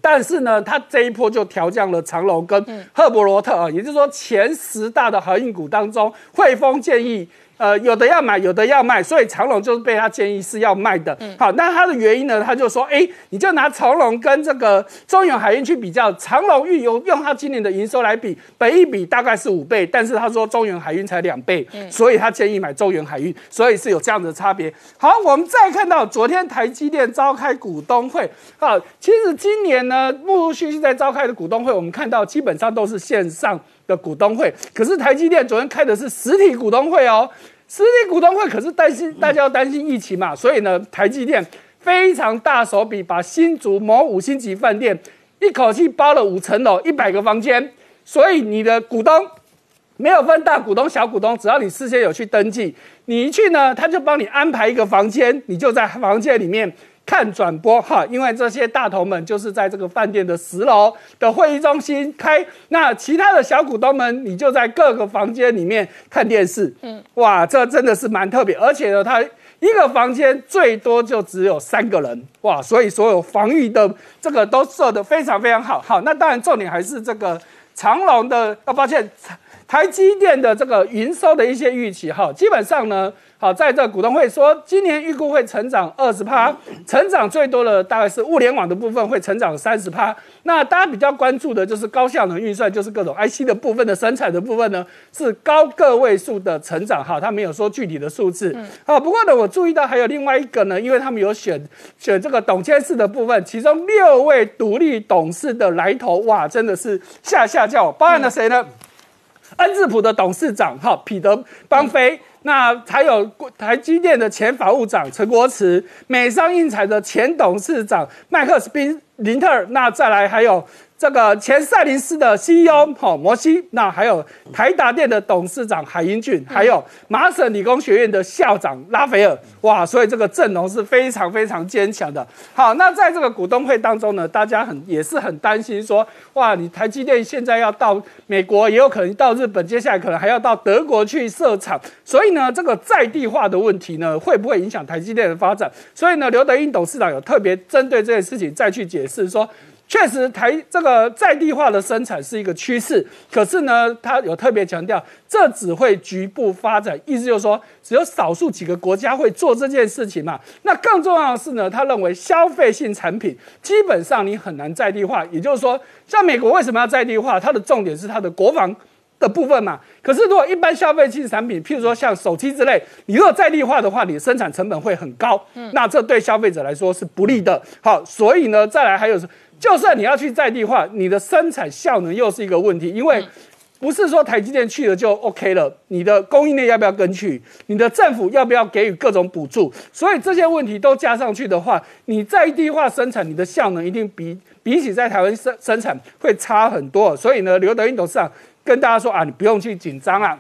但是呢，它这一波就调降了长隆跟赫伯罗特啊，也就是说前十大的航运股当中，汇丰建议。呃，有的要买，有的要卖，所以长隆就是被他建议是要卖的。好，那他的原因呢？他就说，哎，你就拿长隆跟这个中远海运去比较，长隆运用用他今年的营收来比，本一比大概是五倍，但是他说中远海运才两倍，所以他建议买中远海运，所以是有这样的差别。好，我们再看到昨天台积电召开股东会，好，其实今年呢，陆陆续续在召开的股东会，我们看到基本上都是线上。的股东会，可是台积电昨天开的是实体股东会哦。实体股东会可是担心大家要担心疫情嘛，所以呢，台积电非常大手笔，把新竹某五星级饭店一口气包了五层楼，一百个房间。所以你的股东没有分大股东、小股东，只要你事先有去登记，你一去呢，他就帮你安排一个房间，你就在房间里面。看转播哈，因为这些大头们就是在这个饭店的十楼的会议中心开，那其他的小股东们，你就在各个房间里面看电视。嗯，哇，这真的是蛮特别，而且呢，它一个房间最多就只有三个人，哇，所以所有防御的这个都设得非常非常好。好，那当然重点还是这个长隆的，啊，抱歉，台积电的这个营收的一些预期哈，基本上呢。好，在这股东会说，今年预估会成长二十趴，成长最多的大概是物联网的部分会成长三十趴。那大家比较关注的就是高效能运算，就是各种 IC 的部分的生产的部分呢，是高个位数的成长。哈，他没有说具体的数字。好，不过呢，我注意到还有另外一个呢，因为他们有选选这个董监事的部分，其中六位独立董事的来头，哇，真的是下下叫，包含了谁呢？恩智浦的董事长哈，彼得邦菲。那还有台积电的前法务长陈国慈，美商印彩的前董事长麦克斯宾林特尔，那再来还有。这个前赛林斯的 CEO 哈摩西，那还有台达电的董事长海英俊，还有麻省理工学院的校长拉斐尔，哇，所以这个阵容是非常非常坚强的。好，那在这个股东会当中呢，大家很也是很担心说，哇，你台积电现在要到美国，也有可能到日本，接下来可能还要到德国去设厂，所以呢，这个在地化的问题呢，会不会影响台积电的发展？所以呢，刘德英董事长有特别针对这件事情再去解释说。确实，台这个在地化的生产是一个趋势，可是呢，他有特别强调，这只会局部发展，意思就是说，只有少数几个国家会做这件事情嘛。那更重要的是呢，他认为消费性产品基本上你很难在地化，也就是说，像美国为什么要在地化？它的重点是它的国防的部分嘛。可是如果一般消费性产品，譬如说像手机之类，你如果在地化的话，你的生产成本会很高，嗯那这对消费者来说是不利的。好，所以呢，再来还有就算你要去在地化，你的生产效能又是一个问题，因为不是说台积电去了就 OK 了，你的供应链要不要跟去？你的政府要不要给予各种补助？所以这些问题都加上去的话，你在地化生产，你的效能一定比比起在台湾生生产会差很多。所以呢，刘德英董事长跟大家说啊，你不用去紧张啊。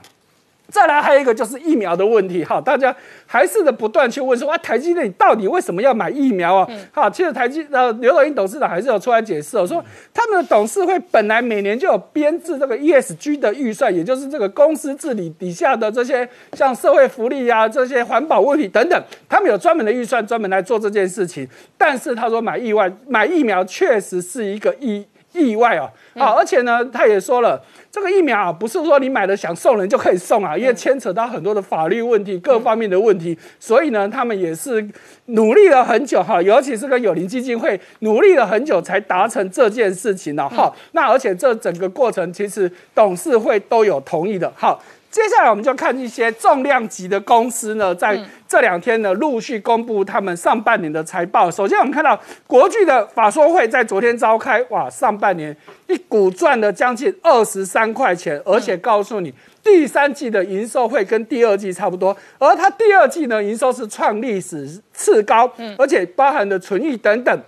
再来还有一个就是疫苗的问题，哈，大家还是的不断去问说，啊，台积电你到底为什么要买疫苗啊？好，其实台积呃刘德英董事长还是有出来解释哦，说他们的董事会本来每年就有编制这个 ESG 的预算，也就是这个公司治理底下的这些像社会福利呀、这些环保问题等等，他们有专门的预算专门来做这件事情。但是他说买意外买疫苗确实是一个意意外啊，好，而且呢，他也说了。这个疫苗啊，不是说你买了想送人就可以送啊，因为牵扯到很多的法律问题、各方面的问题，所以呢，他们也是努力了很久哈，尤其是跟友邻基金会努力了很久才达成这件事情的哈。那而且这整个过程其实董事会都有同意的哈。接下来我们就看一些重量级的公司呢，在这两天呢陆续公布他们上半年的财报。首先我们看到国巨的法说会在昨天召开，哇，上半年一股赚了将近二十三块钱，而且告诉你第三季的营收会跟第二季差不多，而它第二季呢营收是创历史次高，而且包含的存益等等，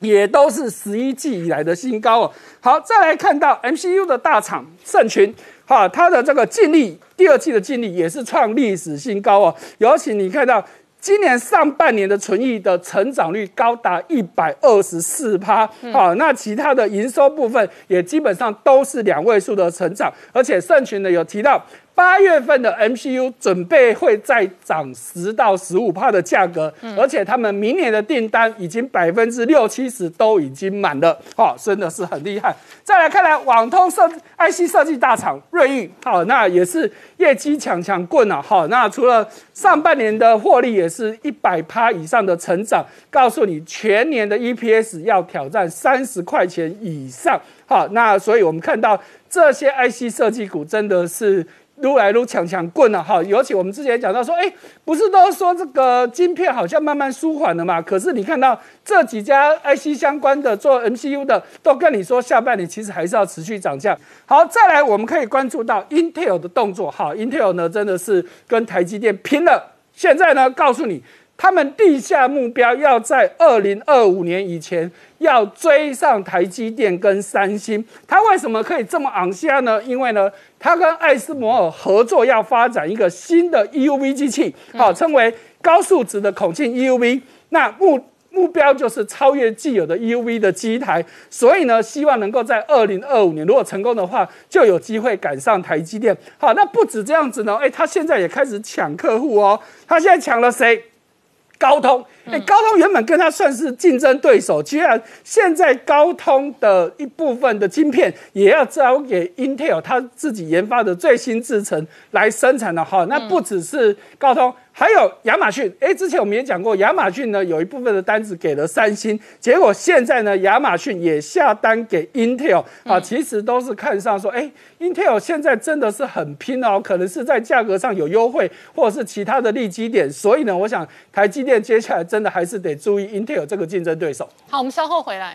也都是十一季以来的新高哦。好，再来看到 MCU 的大厂盛群。好，它的这个净利，第二季的净利也是创历史新高哦。尤其你看到今年上半年的存益的成长率高达一百二十四趴。好，那其他的营收部分也基本上都是两位数的成长，而且盛群呢有提到。八月份的 MCU 准备会再涨十到十五帕的价格，而且他们明年的订单已经百分之六七十都已经满了，哈，真的是很厉害。再来看来，网通设 IC 设计大厂瑞昱，好，那也是业绩强强棍啊，好，那除了上半年的获利也是一百趴以上的成长，告诉你全年的 EPS 要挑战三十块钱以上，好，那所以我们看到这些 IC 设计股真的是。撸来撸抢抢棍了哈，尤其我们之前讲到说，哎，不是都说这个晶片好像慢慢舒缓了嘛？可是你看到这几家 IC 相关的做 MCU 的，都跟你说下半年其实还是要持续涨价。好，再来我们可以关注到 Intel 的动作，哈，Intel 呢真的是跟台积电拼了。现在呢，告诉你。他们地下目标要在二零二五年以前要追上台积电跟三星。他为什么可以这么昂下呢？因为呢，他跟艾斯摩尔合作要发展一个新的 EUV 机器，好，称为高数值的孔径 EUV。那目目标就是超越既有的 EUV 的机台。所以呢，希望能够在二零二五年，如果成功的话，就有机会赶上台积电。好，那不止这样子呢，哎，他现在也开始抢客户哦。他现在抢了谁？高通，哎，高通原本跟它算是竞争对手，居然现在高通的一部分的晶片也要交给 Intel 他自己研发的最新制程来生产的。哈。那不只是高通，还有亚马逊，哎，之前我们也讲过，亚马逊呢有一部分的单子给了三星，结果现在呢，亚马逊也下单给 Intel 啊，其实都是看上说，哎，Intel 现在真的是很拼哦，可能是在价格上有优惠，或者是其他的利基点，所以呢，我想台积电接下来真的还是得注意 Intel 这个竞争对手。好，我们稍后回来。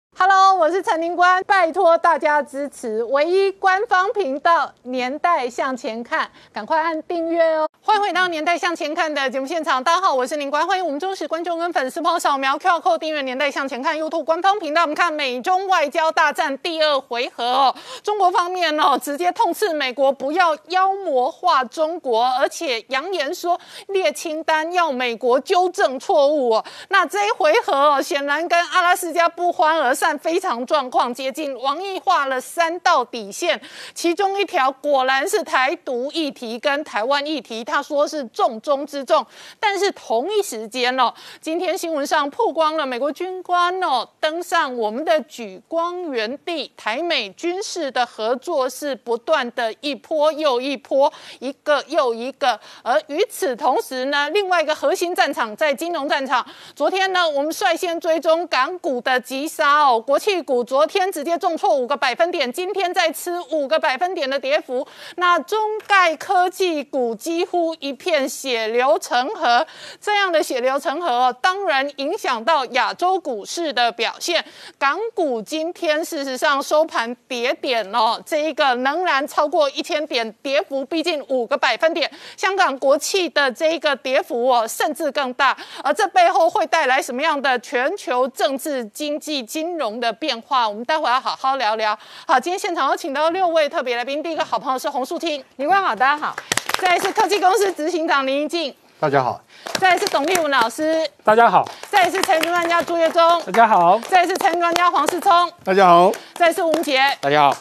Hello，我是陈宁官，拜托大家支持唯一官方频道《年代向前看》，赶快按订阅哦。欢迎回到《年代向前看》的节目现场，大家好，我是宁官，欢迎我们忠实观众跟粉丝朋友扫描 QR Code 订阅《年代向前看》YouTube 官方频道。我们看美中外交大战第二回合哦，中国方面哦直接痛斥美国不要妖魔化中国，而且扬言说列清单要美国纠正错误哦。那这一回合哦，显然跟阿拉斯加不欢而战，非常状况接近。王毅画了三道底线，其中一条果然是台独议题跟台湾议题。他说是重中之重，但是同一时间哦，今天新闻上曝光了美国军官哦登上我们的举光原地，台美军事的合作是不断的一波又一波，一个又一个。而与此同时呢，另外一个核心战场在金融战场。昨天呢，我们率先追踪港股的急杀哦，国企股昨天直接重挫五个百分点，今天再吃五个百分点的跌幅。那中概科技股几乎。一片血流成河，这样的血流成河，当然影响到亚洲股市的表现。港股今天事实上收盘跌点哦，这一个仍然超过一千点，跌幅逼近五个百分点。香港国企的这一个跌幅哦，甚至更大。而这背后会带来什么样的全球政治、经济、金的变化？我们待会要好好聊聊。好，今天现场有请到六位特别来宾，第一个好朋友是洪树清，李官好，大家好。再是科技公司执行长林一静，大家好；再是董立文老师，大家好；再是财经专家朱月忠，大家好；再是财经专家黄世聪，大家好；再是吴杰，大家好。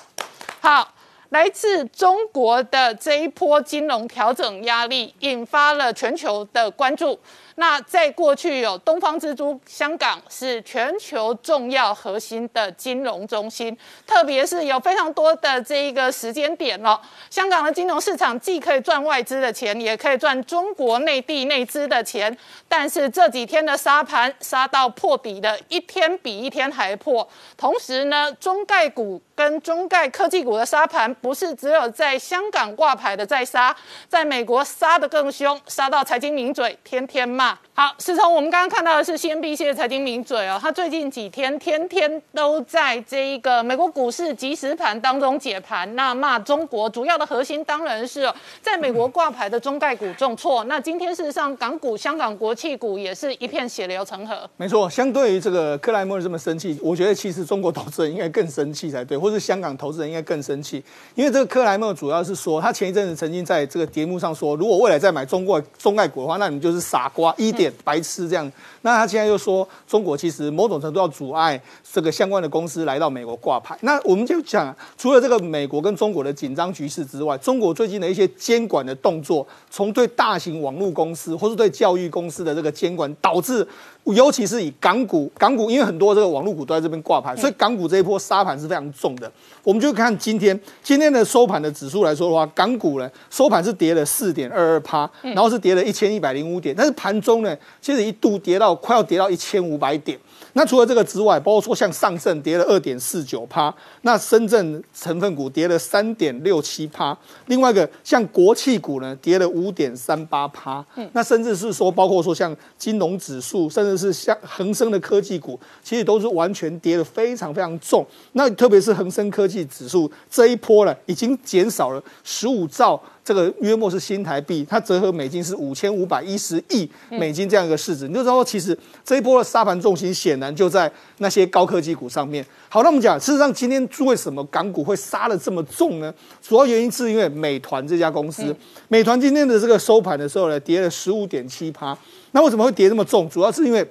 好，来自中国的这一波金融调整压力，引发了全球的关注。那在过去有东方之珠，香港是全球重要核心的金融中心，特别是有非常多的这一个时间点了。香港的金融市场既可以赚外资的钱，也可以赚中国内地内资的钱。但是这几天的沙盘杀到破底的，一天比一天还破。同时呢，中概股跟中概科技股的沙盘，不是只有在香港挂牌的在杀，在美国杀得更凶，杀到财经名嘴天天骂。好，是从我们刚刚看到的是 CNBC 的财经名嘴哦，他最近几天天天都在这一个美国股市即时盘当中解盘，那骂中国主要的核心当然是在美国挂牌的中概股重挫。那今天事实上港股、香港国企股也是一片血流成河。没错，相对于这个克莱默这么生气，我觉得其实中国投资人应该更生气才对，或是香港投资人应该更生气，因为这个克莱默主要是说，他前一阵子曾经在这个节目上说，如果未来再买中国中概股的话，那你就是傻瓜。一点白痴这样，那他现在又说中国其实某种程度要阻碍这个相关的公司来到美国挂牌。那我们就讲，除了这个美国跟中国的紧张局势之外，中国最近的一些监管的动作，从对大型网络公司或是对教育公司的这个监管，导致。尤其是以港股，港股因为很多这个网络股都在这边挂牌，所以港股这一波杀盘是非常重的。我们就看今天今天的收盘的指数来说的话，港股呢收盘是跌了四点二二趴，然后是跌了一千一百零五点，但是盘中呢其实一度跌到快要跌到一千五百点。那除了这个之外，包括说像上证跌了二点四九趴，那深圳成分股跌了三点六七趴，另外一个像国企股呢跌了五点三八趴，那甚至是说包括说像金融指数，甚至是像恒生的科技股，其实都是完全跌得非常非常重。那特别是恒生科技指数这一波呢，已经减少了十五兆。这个约莫是新台币，它折合美金是五千五百一十亿美金这样一个市值，你就知道其实这一波的沙盘重心显然就在那些高科技股上面。好，那我们讲，事实上今天为什么港股会杀的这么重呢？主要原因是因为美团这家公司，美团今天的这个收盘的时候呢，跌了十五点七趴。那为什么会跌这么重？主要是因为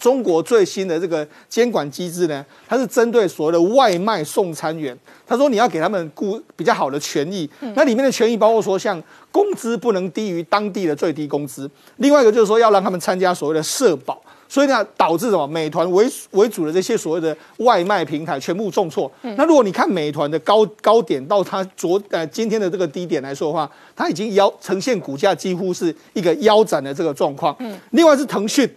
中国最新的这个监管机制呢，它是针对所谓的外卖送餐员，他说你要给他们雇比较好的权益，那里面的权益包括说像工资不能低于当地的最低工资，另外一个就是说要让他们参加所谓的社保。所以呢，导致什么？美团为为主的这些所谓的外卖平台全部重挫。那如果你看美团的高高点到它昨呃今天的这个低点来说的话，它已经腰呈现股价几乎是一个腰斩的这个状况。嗯，另外是腾讯，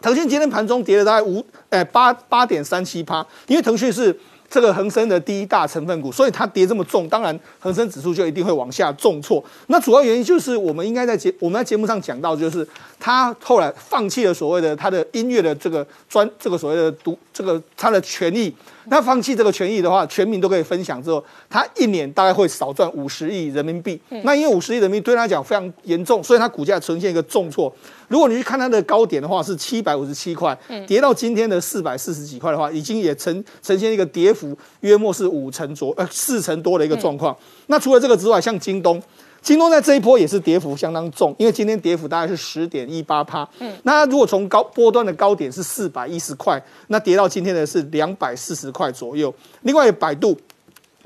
腾讯今天盘中跌了大概五哎八八点三七八，因为腾讯是。这个恒生的第一大成分股，所以它跌这么重，当然恒生指数就一定会往下重挫。那主要原因就是我们应该在节我们在节目上讲到，就是他后来放弃了所谓的他的音乐的这个专这个所谓的独这个他的权益。那放弃这个权益的话，全民都可以分享之后，他一年大概会少赚五十亿人民币。那因为五十亿人民币对他讲非常严重，所以它股价呈现一个重挫。如果你去看它的高点的话，是七百五十七块，跌到今天的四百四十几块的话，已经也呈呈现一个跌幅约莫是五成左呃四成多的一个状况。那除了这个之外，像京东。京东在这一波也是跌幅相当重，因为今天跌幅大概是十点一八趴。嗯，那如果从高波段的高点是四百一十块，那跌到今天的是两百四十块左右。另外，百度。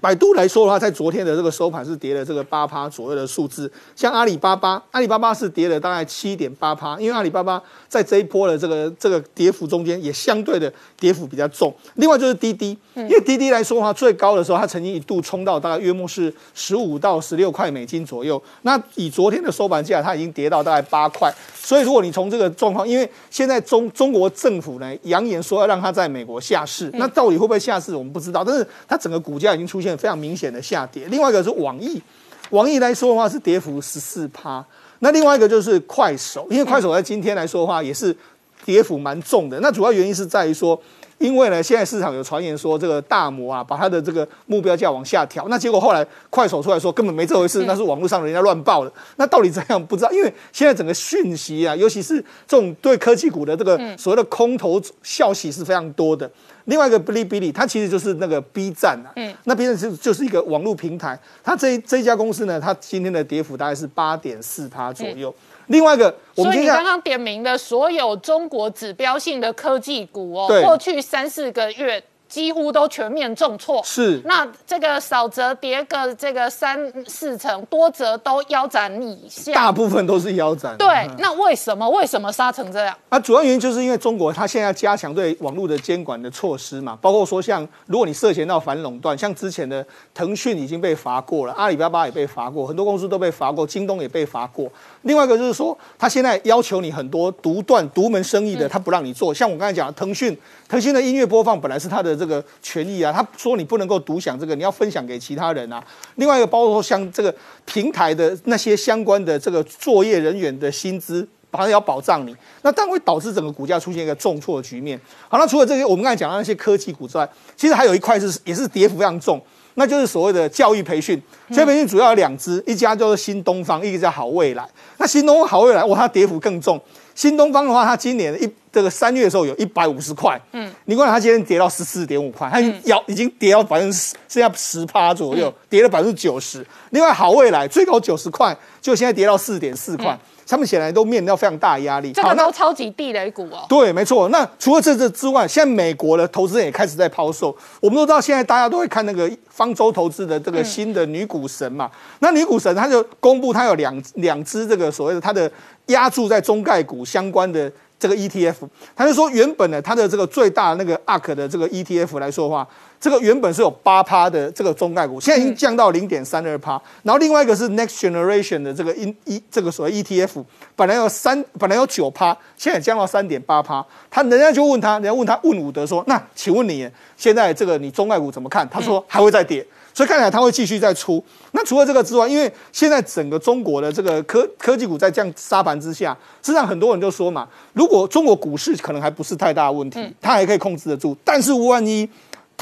百度来说的话，在昨天的这个收盘是跌了这个八趴左右的数字。像阿里巴巴，阿里巴巴是跌了大概七点八趴，因为阿里巴巴在这一波的这个这个跌幅中间也相对的跌幅比较重。另外就是滴滴，因为滴滴来说的话，最高的时候它曾经一度冲到大概约莫是十五到十六块美金左右。那以昨天的收盘价，它已经跌到大概八块。所以如果你从这个状况，因为现在中中国政府呢扬言说要让它在美国下市，那到底会不会下市，我们不知道。但是它整个股价已经出现。非常明显的下跌。另外一个是网易，网易来说的话是跌幅十四趴。那另外一个就是快手，因为快手在今天来说的话也是跌幅蛮重的。那主要原因是在于说，因为呢现在市场有传言说这个大摩啊把它的这个目标价往下调。那结果后来快手出来说根本没这回事，那是网络上人家乱报的。那到底怎样不知道？因为现在整个讯息啊，尤其是这种对科技股的这个所谓的空头消息是非常多的。另外一个哔哩哔哩，它其实就是那个 B 站啊，嗯，那 B 站是就是一个网络平台，它这这一家公司呢，它今天的跌幅大概是八点四趴左右。另外一个，所以你刚刚点名的所有中国指标性的科技股哦，过去三四个月。几乎都全面重挫，是那这个少则跌个这个三四成，多则都腰斩以下，大部分都是腰斩。对，那为什么为什么杀成这样？啊，主要原因就是因为中国它现在加强对网络的监管的措施嘛，包括说像如果你涉嫌到反垄断，像之前的腾讯已经被罚过了，阿里巴巴也被罚过，很多公司都被罚过，京东也被罚过。另外一个就是说，他现在要求你很多独断独门生意的，他不让你做。像我刚才讲，腾讯，腾讯的音乐播放本来是他的这个权益啊，他说你不能够独享这个，你要分享给其他人啊。另外一个包括说像这个平台的那些相关的这个作业人员的薪资，好像要保障你，那当然会导致整个股价出现一个重挫的局面。好，那除了这些我们刚才讲到那些科技股之外，其实还有一块是也是跌幅非常重。那就是所谓的教育培训，教育培训主要有两支，一家叫做新东方，一个叫好未来。那新东方好未来，哇，它跌幅更重。新东方的话，它今年一这个三月的时候有一百五十块，嗯，你看它今天跌到十四点五块，它要已经跌到百分之剩下十趴左右，跌了百分之九十。另外好未来最高九十块，就现在跌到四点四块。他们显然都面临到非常大的压力，这个都超级地雷股哦。对，没错。那除了这这之外，现在美国的投资人也开始在抛售。我们都知道，现在大家都会看那个方舟投资的这个新的女股神嘛。那女股神，她就公布她有两两只这个所谓的她的压注在中概股相关的这个 ETF。他就说，原本呢，它的这个最大那个 ARK 的这个 ETF 来说的话。这个原本是有八趴的这个中概股，现在已经降到零点三二趴。然后另外一个是 Next Generation 的这个一一这个所谓 ETF，本来有三，本来有九趴，现在降到三点八趴。他人家就问他，人家问他问伍德说：“那请问你现在这个你中概股怎么看？”他说还会再跌，所以看起来它会继续再出。那除了这个之外，因为现在整个中国的这个科科技股在这样沙盘之下，实际上很多人就说嘛，如果中国股市可能还不是太大的问题，它还可以控制得住，但是万一。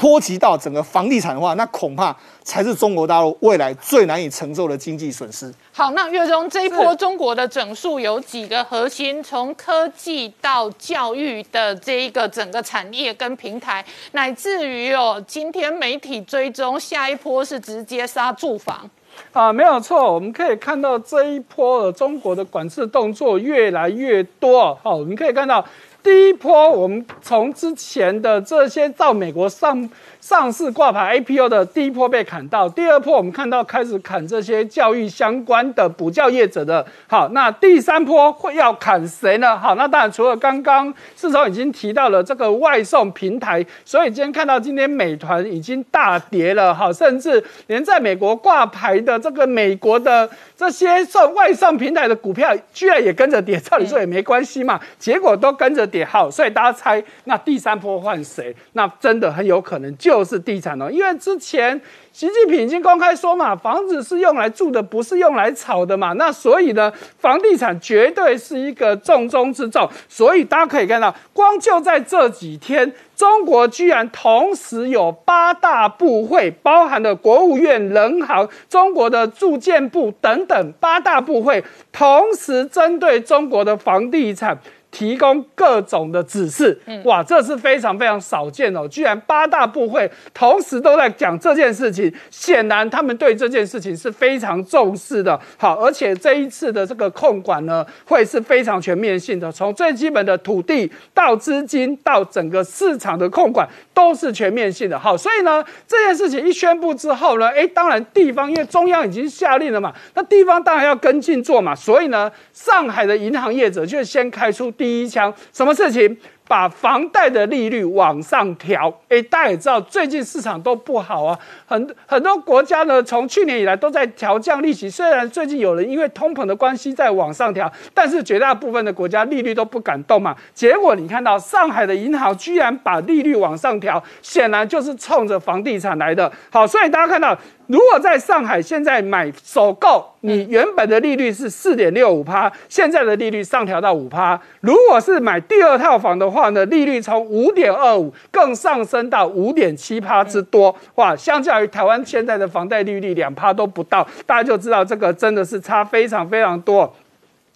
波及到整个房地产的话，那恐怕才是中国大陆未来最难以承受的经济损失。好，那月中这一波中国的整数有几个核心，从科技到教育的这一个整个产业跟平台，乃至于哦，今天媒体追踪下一波是直接杀住房。啊，没有错，我们可以看到这一波的中国的管制动作越来越多。好，我们可以看到。第一波我们从之前的这些到美国上。上市挂牌 APO 的第一波被砍到，第二波我们看到开始砍这些教育相关的补教业者的。好，那第三波会要砍谁呢？好，那当然除了刚刚市场已经提到了这个外送平台，所以今天看到今天美团已经大跌了，好，甚至连在美国挂牌的这个美国的这些送外送平台的股票居然也跟着跌，照理说也没关系嘛，结果都跟着跌。好，所以大家猜那第三波换谁？那真的很有可能就。是地产哦，因为之前习近平已经公开说嘛，房子是用来住的，不是用来炒的嘛。那所以呢，房地产绝对是一个重中之重。所以大家可以看到，光就在这几天，中国居然同时有八大部会，包含了国务院、人行、中国的住建部等等八大部会，同时针对中国的房地产。提供各种的指示，哇，这是非常非常少见哦！居然八大部会同时都在讲这件事情，显然他们对这件事情是非常重视的。好，而且这一次的这个控管呢，会是非常全面性的，从最基本的土地到资金到整个市场的控管都是全面性的。好，所以呢，这件事情一宣布之后呢，哎，当然地方因为中央已经下令了嘛，那地方当然要跟进做嘛，所以呢，上海的银行业者就先开出。第一枪，什么事情？把房贷的利率往上调。哎，大家也知道，最近市场都不好啊，很很多国家呢，从去年以来都在调降利息。虽然最近有人因为通膨的关系在往上调，但是绝大部分的国家利率都不敢动嘛。结果你看到上海的银行居然把利率往上调，显然就是冲着房地产来的。好，所以大家看到。如果在上海现在买首购，你原本的利率是四点六五趴，现在的利率上调到五趴。如果是买第二套房的话呢，利率从五点二五更上升到五点七趴之多。哇，相较于台湾现在的房贷利率两趴都不到，大家就知道这个真的是差非常非常多。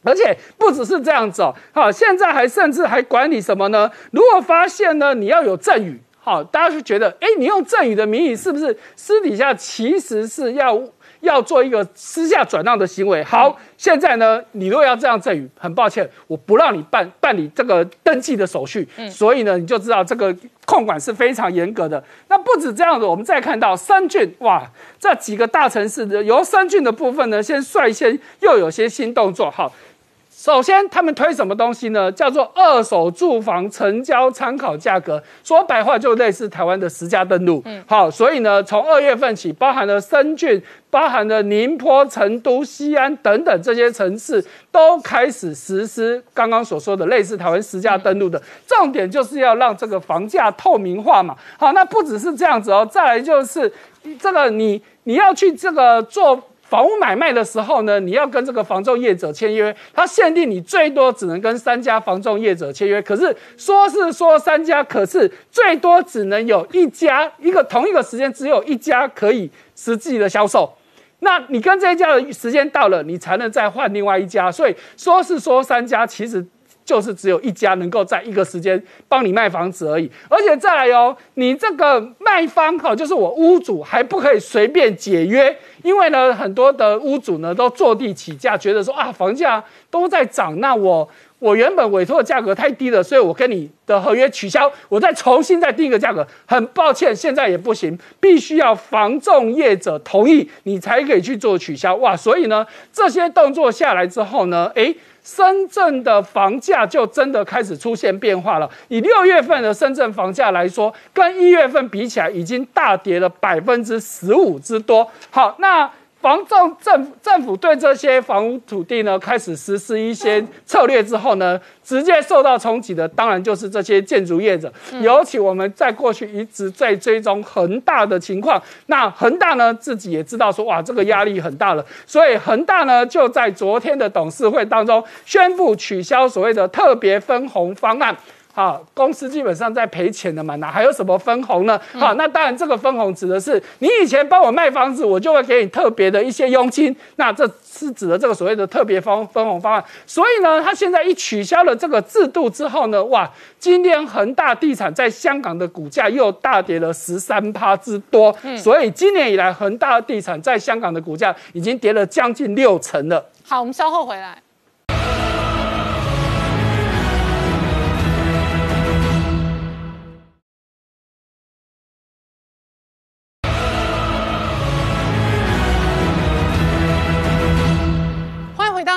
而且不只是这样子哦，好，现在还甚至还管理什么呢？如果发现呢，你要有赠与。好，大家就觉得，哎，你用赠与的名义，是不是私底下其实是要要做一个私下转让的行为？好，现在呢，你如果要这样赠与，很抱歉，我不让你办办理这个登记的手续。嗯，所以呢，你就知道这个控管是非常严格的。那不止这样子，我们再看到三郡，哇，这几个大城市的由三郡的部分呢，先率先又有些新动作。好。首先，他们推什么东西呢？叫做二手住房成交参考价格，说白话就类似台湾的十家登录。嗯，好，所以呢，从二月份起，包含了深圳、包含了宁波、成都、西安等等这些城市，都开始实施刚刚所说的类似台湾十家登录的。重点就是要让这个房价透明化嘛。好，那不只是这样子哦，再来就是这个你你要去这个做。房屋买卖的时候呢，你要跟这个房仲业者签约，他限定你最多只能跟三家房仲业者签约。可是说是说三家，可是最多只能有一家，一个同一个时间只有一家可以实际的销售。那你跟这一家的时间到了，你才能再换另外一家。所以说是说三家，其实。就是只有一家能够在一个时间帮你卖房子而已，而且再来哦，你这个卖方哈，就是我屋主还不可以随便解约，因为呢，很多的屋主呢都坐地起价，觉得说啊，房价都在涨，那我我原本委托的价格太低了，所以我跟你的合约取消，我再重新再定一个价格。很抱歉，现在也不行，必须要房仲业者同意你才可以去做取消。哇，所以呢，这些动作下来之后呢，诶。深圳的房价就真的开始出现变化了。以六月份的深圳房价来说，跟一月份比起来，已经大跌了百分之十五之多。好，那。房政政政府对这些房屋土地呢，开始实施一些策略之后呢，直接受到冲击的，当然就是这些建筑业者。尤其我们在过去一直在追踪恒大的情况，那恒大呢自己也知道说，哇，这个压力很大了，所以恒大呢就在昨天的董事会当中宣布取消所谓的特别分红方案。好，公司基本上在赔钱的嘛，哪还有什么分红呢？好，那当然这个分红指的是你以前帮我卖房子，我就会给你特别的一些佣金，那这是指的这个所谓的特别分分红方案。所以呢，他现在一取消了这个制度之后呢，哇，今天恒大地产在香港的股价又大跌了十三趴之多，所以今年以来恒大地产在香港的股价已经跌了将近六成了。好，我们稍后回来。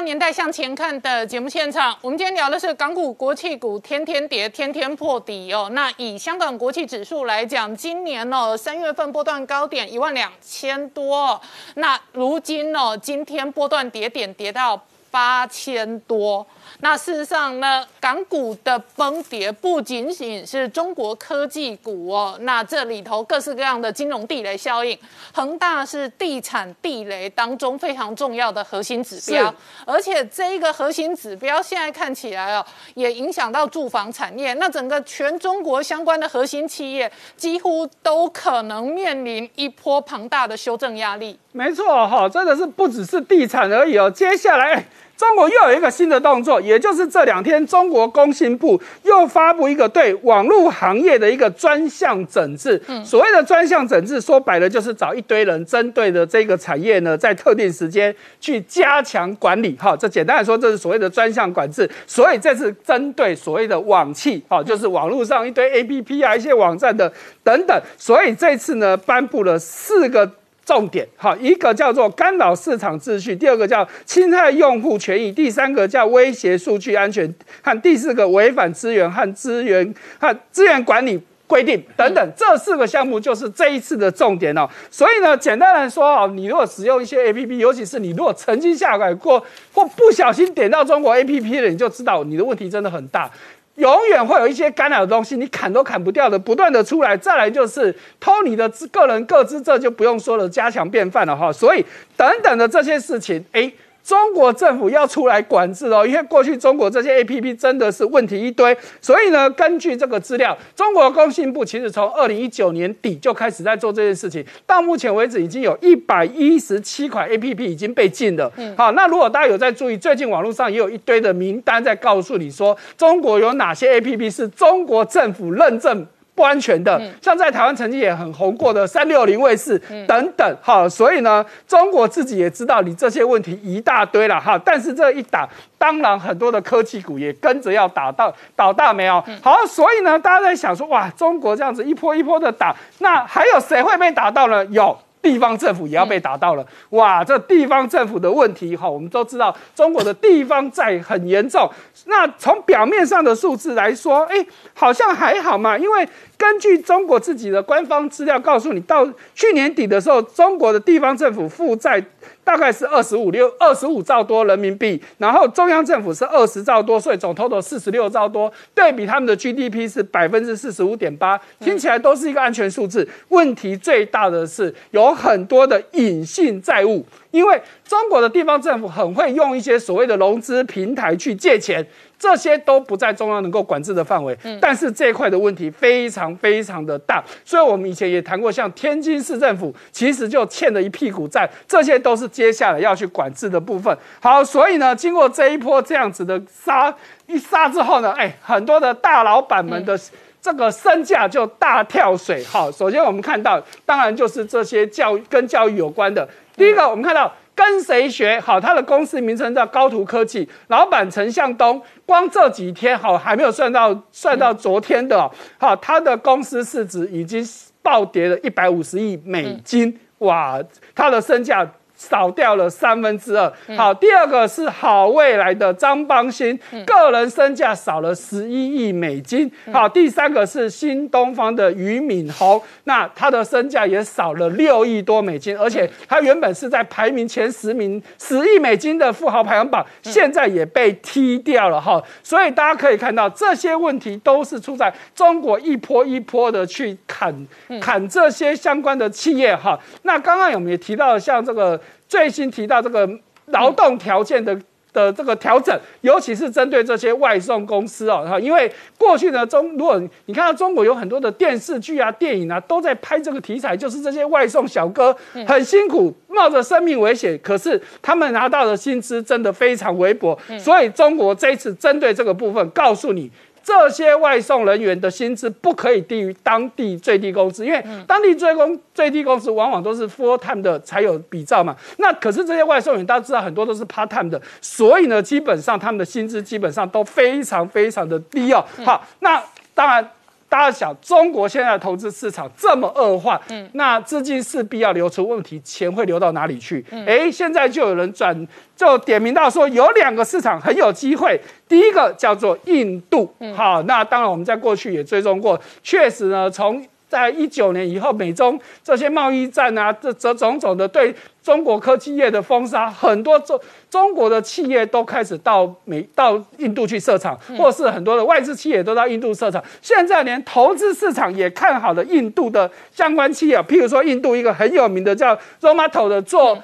年代向前看的节目现场，我们今天聊的是港股、国企股天天跌，天天破底哦。那以香港国企指数来讲，今年哦三月份波段高点一万两千多，那如今哦今天波段跌点跌到八千多。那事实上呢，港股的崩跌不仅仅是中国科技股哦，那这里头各式各样的金融地雷效应，恒大是地产地雷当中非常重要的核心指标，而且这一个核心指标现在看起来哦，也影响到住房产业，那整个全中国相关的核心企业几乎都可能面临一波庞大的修正压力。没错哈，真的是不只是地产而已哦，接下来。中国又有一个新的动作，也就是这两天，中国工信部又发布一个对网络行业的一个专项整治。嗯，所谓的专项整治，说白了就是找一堆人针对的这个产业呢，在特定时间去加强管理。哈，这简单来说，这是所谓的专项管制。所以这次针对所谓的网企，哈，就是网络上一堆 A P P 啊，一些网站的等等。所以这次呢，颁布了四个。重点好，一个叫做干扰市场秩序，第二个叫侵害用户权益，第三个叫威胁数据安全，和第四个违反资源和资源和资源管理规定等等，这四个项目就是这一次的重点哦。所以呢，简单来说哦，你如果使用一些 A P P，尤其是你如果曾经下载过或不小心点到中国 A P P 了，你就知道你的问题真的很大。永远会有一些干扰的东西，你砍都砍不掉的，不断的出来。再来就是偷你的个人个资，这就不用说了，加强便饭了哈。所以等等的这些事情，哎。中国政府要出来管制哦，因为过去中国这些 A P P 真的是问题一堆，所以呢，根据这个资料，中国工信部其实从二零一九年底就开始在做这件事情，到目前为止已经有一百一十七款 A P P 已经被禁了。嗯，好，那如果大家有在注意，最近网络上也有一堆的名单在告诉你说，中国有哪些 A P P 是中国政府认证。不安全的，像在台湾曾经也很红过的三六零卫士等等，哈，所以呢，中国自己也知道你这些问题一大堆了，哈，但是这一打，当然很多的科技股也跟着要打到倒大没有？好，所以呢，大家在想说，哇，中国这样子一波一波的打，那还有谁会被打到呢？有。地方政府也要被打到了，哇！这地方政府的问题，哈，我们都知道中国的地方债很严重。那从表面上的数字来说，哎，好像还好嘛，因为根据中国自己的官方资料告诉你，到去年底的时候，中国的地方政府负债。大概是二十五六二十五兆多人民币，然后中央政府是二十兆多，所以总 total 四十六兆多，对比他们的 GDP 是百分之四十五点八，听起来都是一个安全数字。问题最大的是有很多的隐性债务，因为中国的地方政府很会用一些所谓的融资平台去借钱。这些都不在中央能够管制的范围，但是这一块的问题非常非常的大，所以我们以前也谈过，像天津市政府其实就欠了一屁股债，这些都是接下来要去管制的部分。好，所以呢，经过这一波这样子的杀一杀之后呢，哎，很多的大老板们的这个身价就大跳水。好，首先我们看到，当然就是这些教育跟教育有关的，第一个我们看到。跟谁学好？他的公司名称叫高途科技，老板陈向东。光这几天好，还没有算到算到昨天的，好，他的公司市值已经暴跌了一百五十亿美金，哇，他的身价。少掉了三分之二。好，第二个是好未来的张邦鑫，个人身价少了十一亿美金。好，第三个是新东方的俞敏洪，那他的身价也少了六亿多美金，而且他原本是在排名前十名十亿美金的富豪排行榜，现在也被踢掉了哈。所以大家可以看到，这些问题都是出在中国一波一波的去砍砍这些相关的企业哈。那刚刚有没有提到像这个？最新提到这个劳动条件的的这个调整，尤其是针对这些外送公司哦，哈，因为过去呢中，如果你看到中国有很多的电视剧啊、电影啊，都在拍这个题材，就是这些外送小哥很辛苦，冒着生命危险，可是他们拿到的薪资真的非常微薄，所以中国这一次针对这个部分，告诉你。这些外送人员的薪资不可以低于当地最低工资，因为当地最工最低工资往往都是 full time 的才有比照嘛。那可是这些外送员大家知道很多都是 part time 的，所以呢，基本上他们的薪资基本上都非常非常的低哦。好，那当然大家想，中国现在的投资市场这么恶化，嗯，那资金势必要流出，问题钱会流到哪里去？哎，现在就有人转，就点名到说有两个市场很有机会，第一个叫做印度，好，那当然我们在过去也追踪过，确实呢，从在一九年以后，美中这些贸易战啊，这这种种的对中国科技业的封杀，很多中中国的企业都开始到美到印度去设厂，或是很多的外资企业都到印度设厂。现在连投资市场也看好了印度的相关企业，譬如说印度一个很有名的叫 Romato 的做。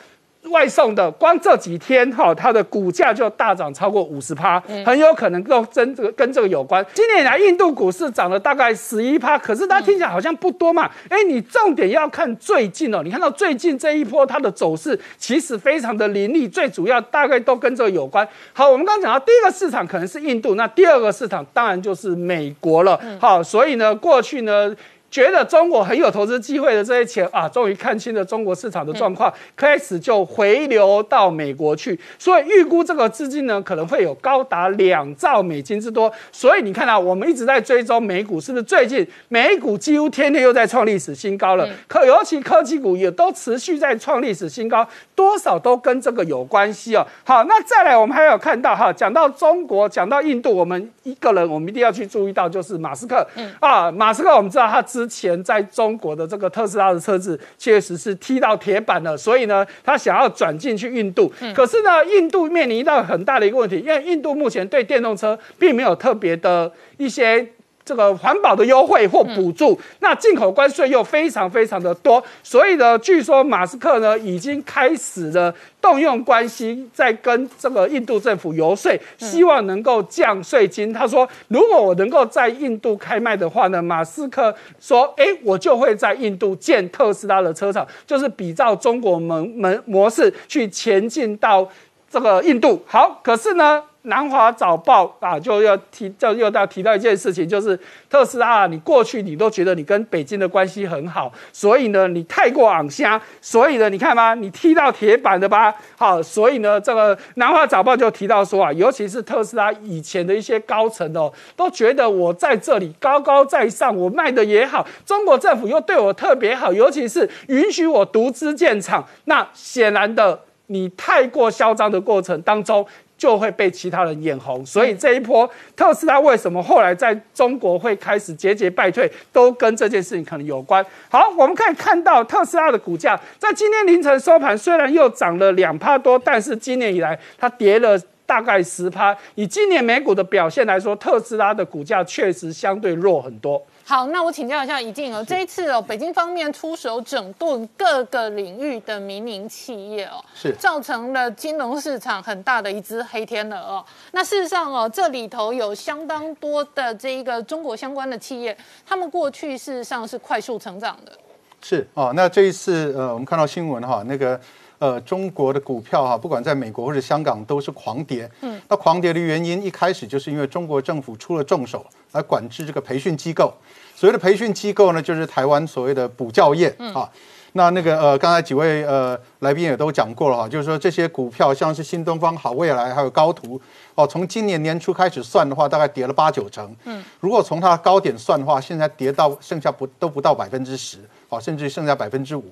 外送的光这几天哈，它的股价就大涨超过五十趴，很有可能跟真这个跟这个有关。今年以来，印度股市涨了大概十一趴，可是大家听起来好像不多嘛。哎，你重点要看最近哦，你看到最近这一波它的走势其实非常的凌厉，最主要大概都跟这个有关。好，我们刚刚讲到第一个市场可能是印度，那第二个市场当然就是美国了。好，所以呢，过去呢。觉得中国很有投资机会的这些钱啊，终于看清了中国市场的状况，开始就回流到美国去，所以预估这个资金呢可能会有高达两兆美金之多。所以你看啊我们一直在追踪美股，是不是最近美股几乎天天又在创历史新高了？可尤其科技股也都持续在创历史新高，多少都跟这个有关系哦。好，那再来我们还有看到哈，讲到中国，讲到印度，我们一个人我们一定要去注意到就是马斯克。嗯啊，马斯克我们知道他之前在中国的这个特斯拉的车子确实是踢到铁板了，所以呢，他想要转进去印度。可是呢，印度面临到很大的一个问题，因为印度目前对电动车并没有特别的一些。这个环保的优惠或补助，那进口关税又非常非常的多，所以呢，据说马斯克呢已经开始了动用关系，在跟这个印度政府游说，希望能够降税金。他说，如果我能够在印度开卖的话呢，马斯克说，哎，我就会在印度建特斯拉的车厂，就是比照中国门门模式去前进到这个印度。好，可是呢？南华早报啊，就要提，就又要提到一件事情，就是特斯拉，你过去你都觉得你跟北京的关系很好，所以呢，你太过昂瞎，所以呢，你看吧，你踢到铁板的吧，好，所以呢，这个南华早报就提到说啊，尤其是特斯拉以前的一些高层哦，都觉得我在这里高高在上，我卖的也好，中国政府又对我特别好，尤其是允许我独资建厂，那显然的，你太过嚣张的过程当中。就会被其他人眼红，所以这一波特斯拉为什么后来在中国会开始节节败退，都跟这件事情可能有关。好，我们可以看到特斯拉的股价在今天凌晨收盘，虽然又涨了两帕多，但是今年以来它跌了大概十趴。以今年美股的表现来说，特斯拉的股价确实相对弱很多。好，那我请教一下怡静哦，这一次哦，北京方面出手整顿各个领域的民营企业哦，是造成了金融市场很大的一只黑天鹅哦。那事实上哦，这里头有相当多的这一个中国相关的企业，他们过去事实上是快速成长的。是哦，那这一次呃，我们看到新闻哈，那个呃，中国的股票哈，不管在美国或者香港都是狂跌。嗯，那狂跌的原因一开始就是因为中国政府出了重手来管制这个培训机构。所谓的培训机构呢，就是台湾所谓的补教业啊。那那个呃，刚才几位呃来宾也都讲过了哈，就是说这些股票像是新东方、好未来还有高途哦，从今年年初开始算的话，大概跌了八九成。嗯，如果从它的高点算的话，现在跌到剩下不都不到百分之十，哦，甚至剩下百分之五。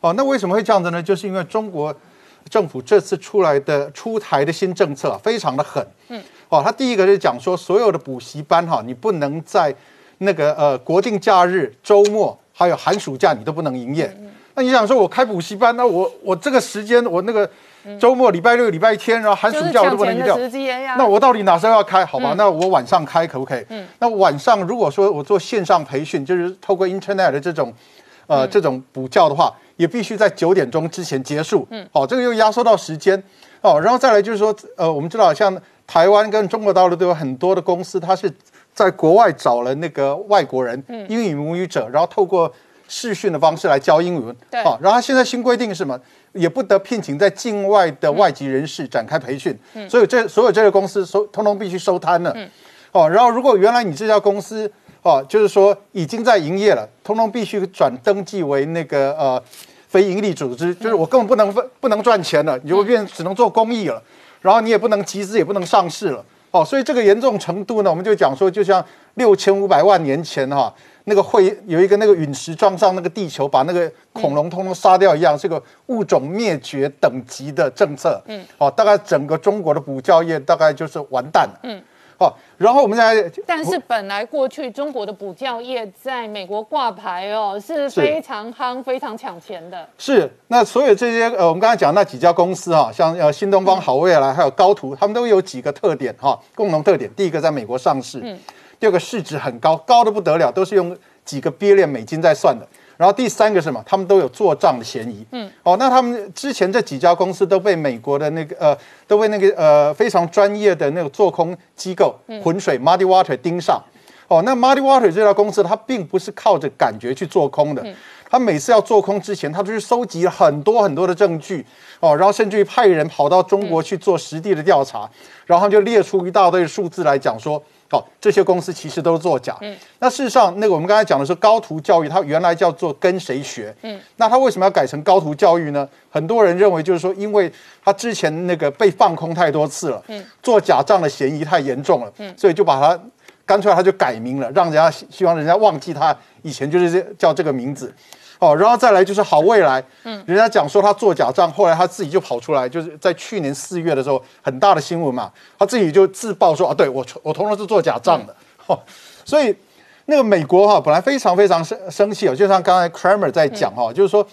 哦，那为什么会这样子呢？就是因为中国政府这次出来的出台的新政策非常的狠。嗯，哦，他第一个就讲说，所有的补习班哈，你不能在那个呃，国定假日、周末还有寒暑假，你都不能营业。那你想说，我开补习班，那我我这个时间，我那个周末、礼拜六、礼拜天，然后寒暑假我都不能营业。那我到底哪时候要开？好吧，那我晚上开可不可以？嗯那晚上如果说我做线上培训，就是透过 Internet 的这种呃这种补教的话，也必须在九点钟之前结束。嗯，好，这个又压缩到时间哦。然后再来就是说，呃，我们知道像台湾跟中国大陆都有很多的公司，它是。在国外找了那个外国人，英语母语者，然后透过视讯的方式来教英文。对，好，然后他现在新规定是什么？也不得聘请在境外的外籍人士展开培训。嗯，所以这所有这个公司收通通必须收摊了。嗯，哦，然后如果原来你这家公司哦，就是说已经在营业了，通通必须转登记为那个呃非营利组织，就是我根本不能分不能赚钱了，你就会变只能做公益了，然后你也不能集资，也不能上市了。哦，所以这个严重程度呢，我们就讲说，就像六千五百万年前哈、那个会有一个那个陨石撞上那个地球，把那个恐龙通通杀掉一样，是个物种灭绝等级的政策。嗯，哦，大概整个中国的补教业大概就是完蛋了。嗯，哦，然后我们现在但是本来过去中国的补教业在美国挂牌哦，是是非常夯、非常抢钱的。是，那所有这些呃，我们刚才讲那几家公司哈、像呃新东方、好未来还有高途，他们都有几个特点哈、共同特点。第一个在美国上市，第二个市值很高，高的不得了，都是用几个 billion 美金在算的。然后第三个是什么？他们都有做账的嫌疑。嗯，哦，那他们之前这几家公司都被美国的那个呃，都被那个呃非常专业的那个做空机构浑水 Muddy Water 盯上。哦，那 Muddy Water 这家公司，它并不是靠着感觉去做空的，他每次要做空之前，他都是收集了很多很多的证据，哦，然后甚至于派人跑到中国去做实地的调查，然后就列出一大堆数字来讲说，好、这些公司其实都是作假。嗯那事实上，那个我们刚才讲的是高途教育，它原来叫做跟谁学，嗯，那它为什么要改成高途教育呢？很多人认为就是说，因为它之前那个被放空太多次了，嗯，做假账的嫌疑太严重了，嗯，所以就把它干脆它就改名了，让人家希希望人家忘记它以前就是这叫这个名字。哦，然后再来就是好未来，嗯，人家讲说他做假账，后来他自己就跑出来，就是在去年四月的时候，很大的新闻嘛，他自己就自曝说啊，对我我同样是做假账的，哦，所以那个美国哈、本来非常非常生生气哦，就像刚才 Kramer 在讲哈、就是说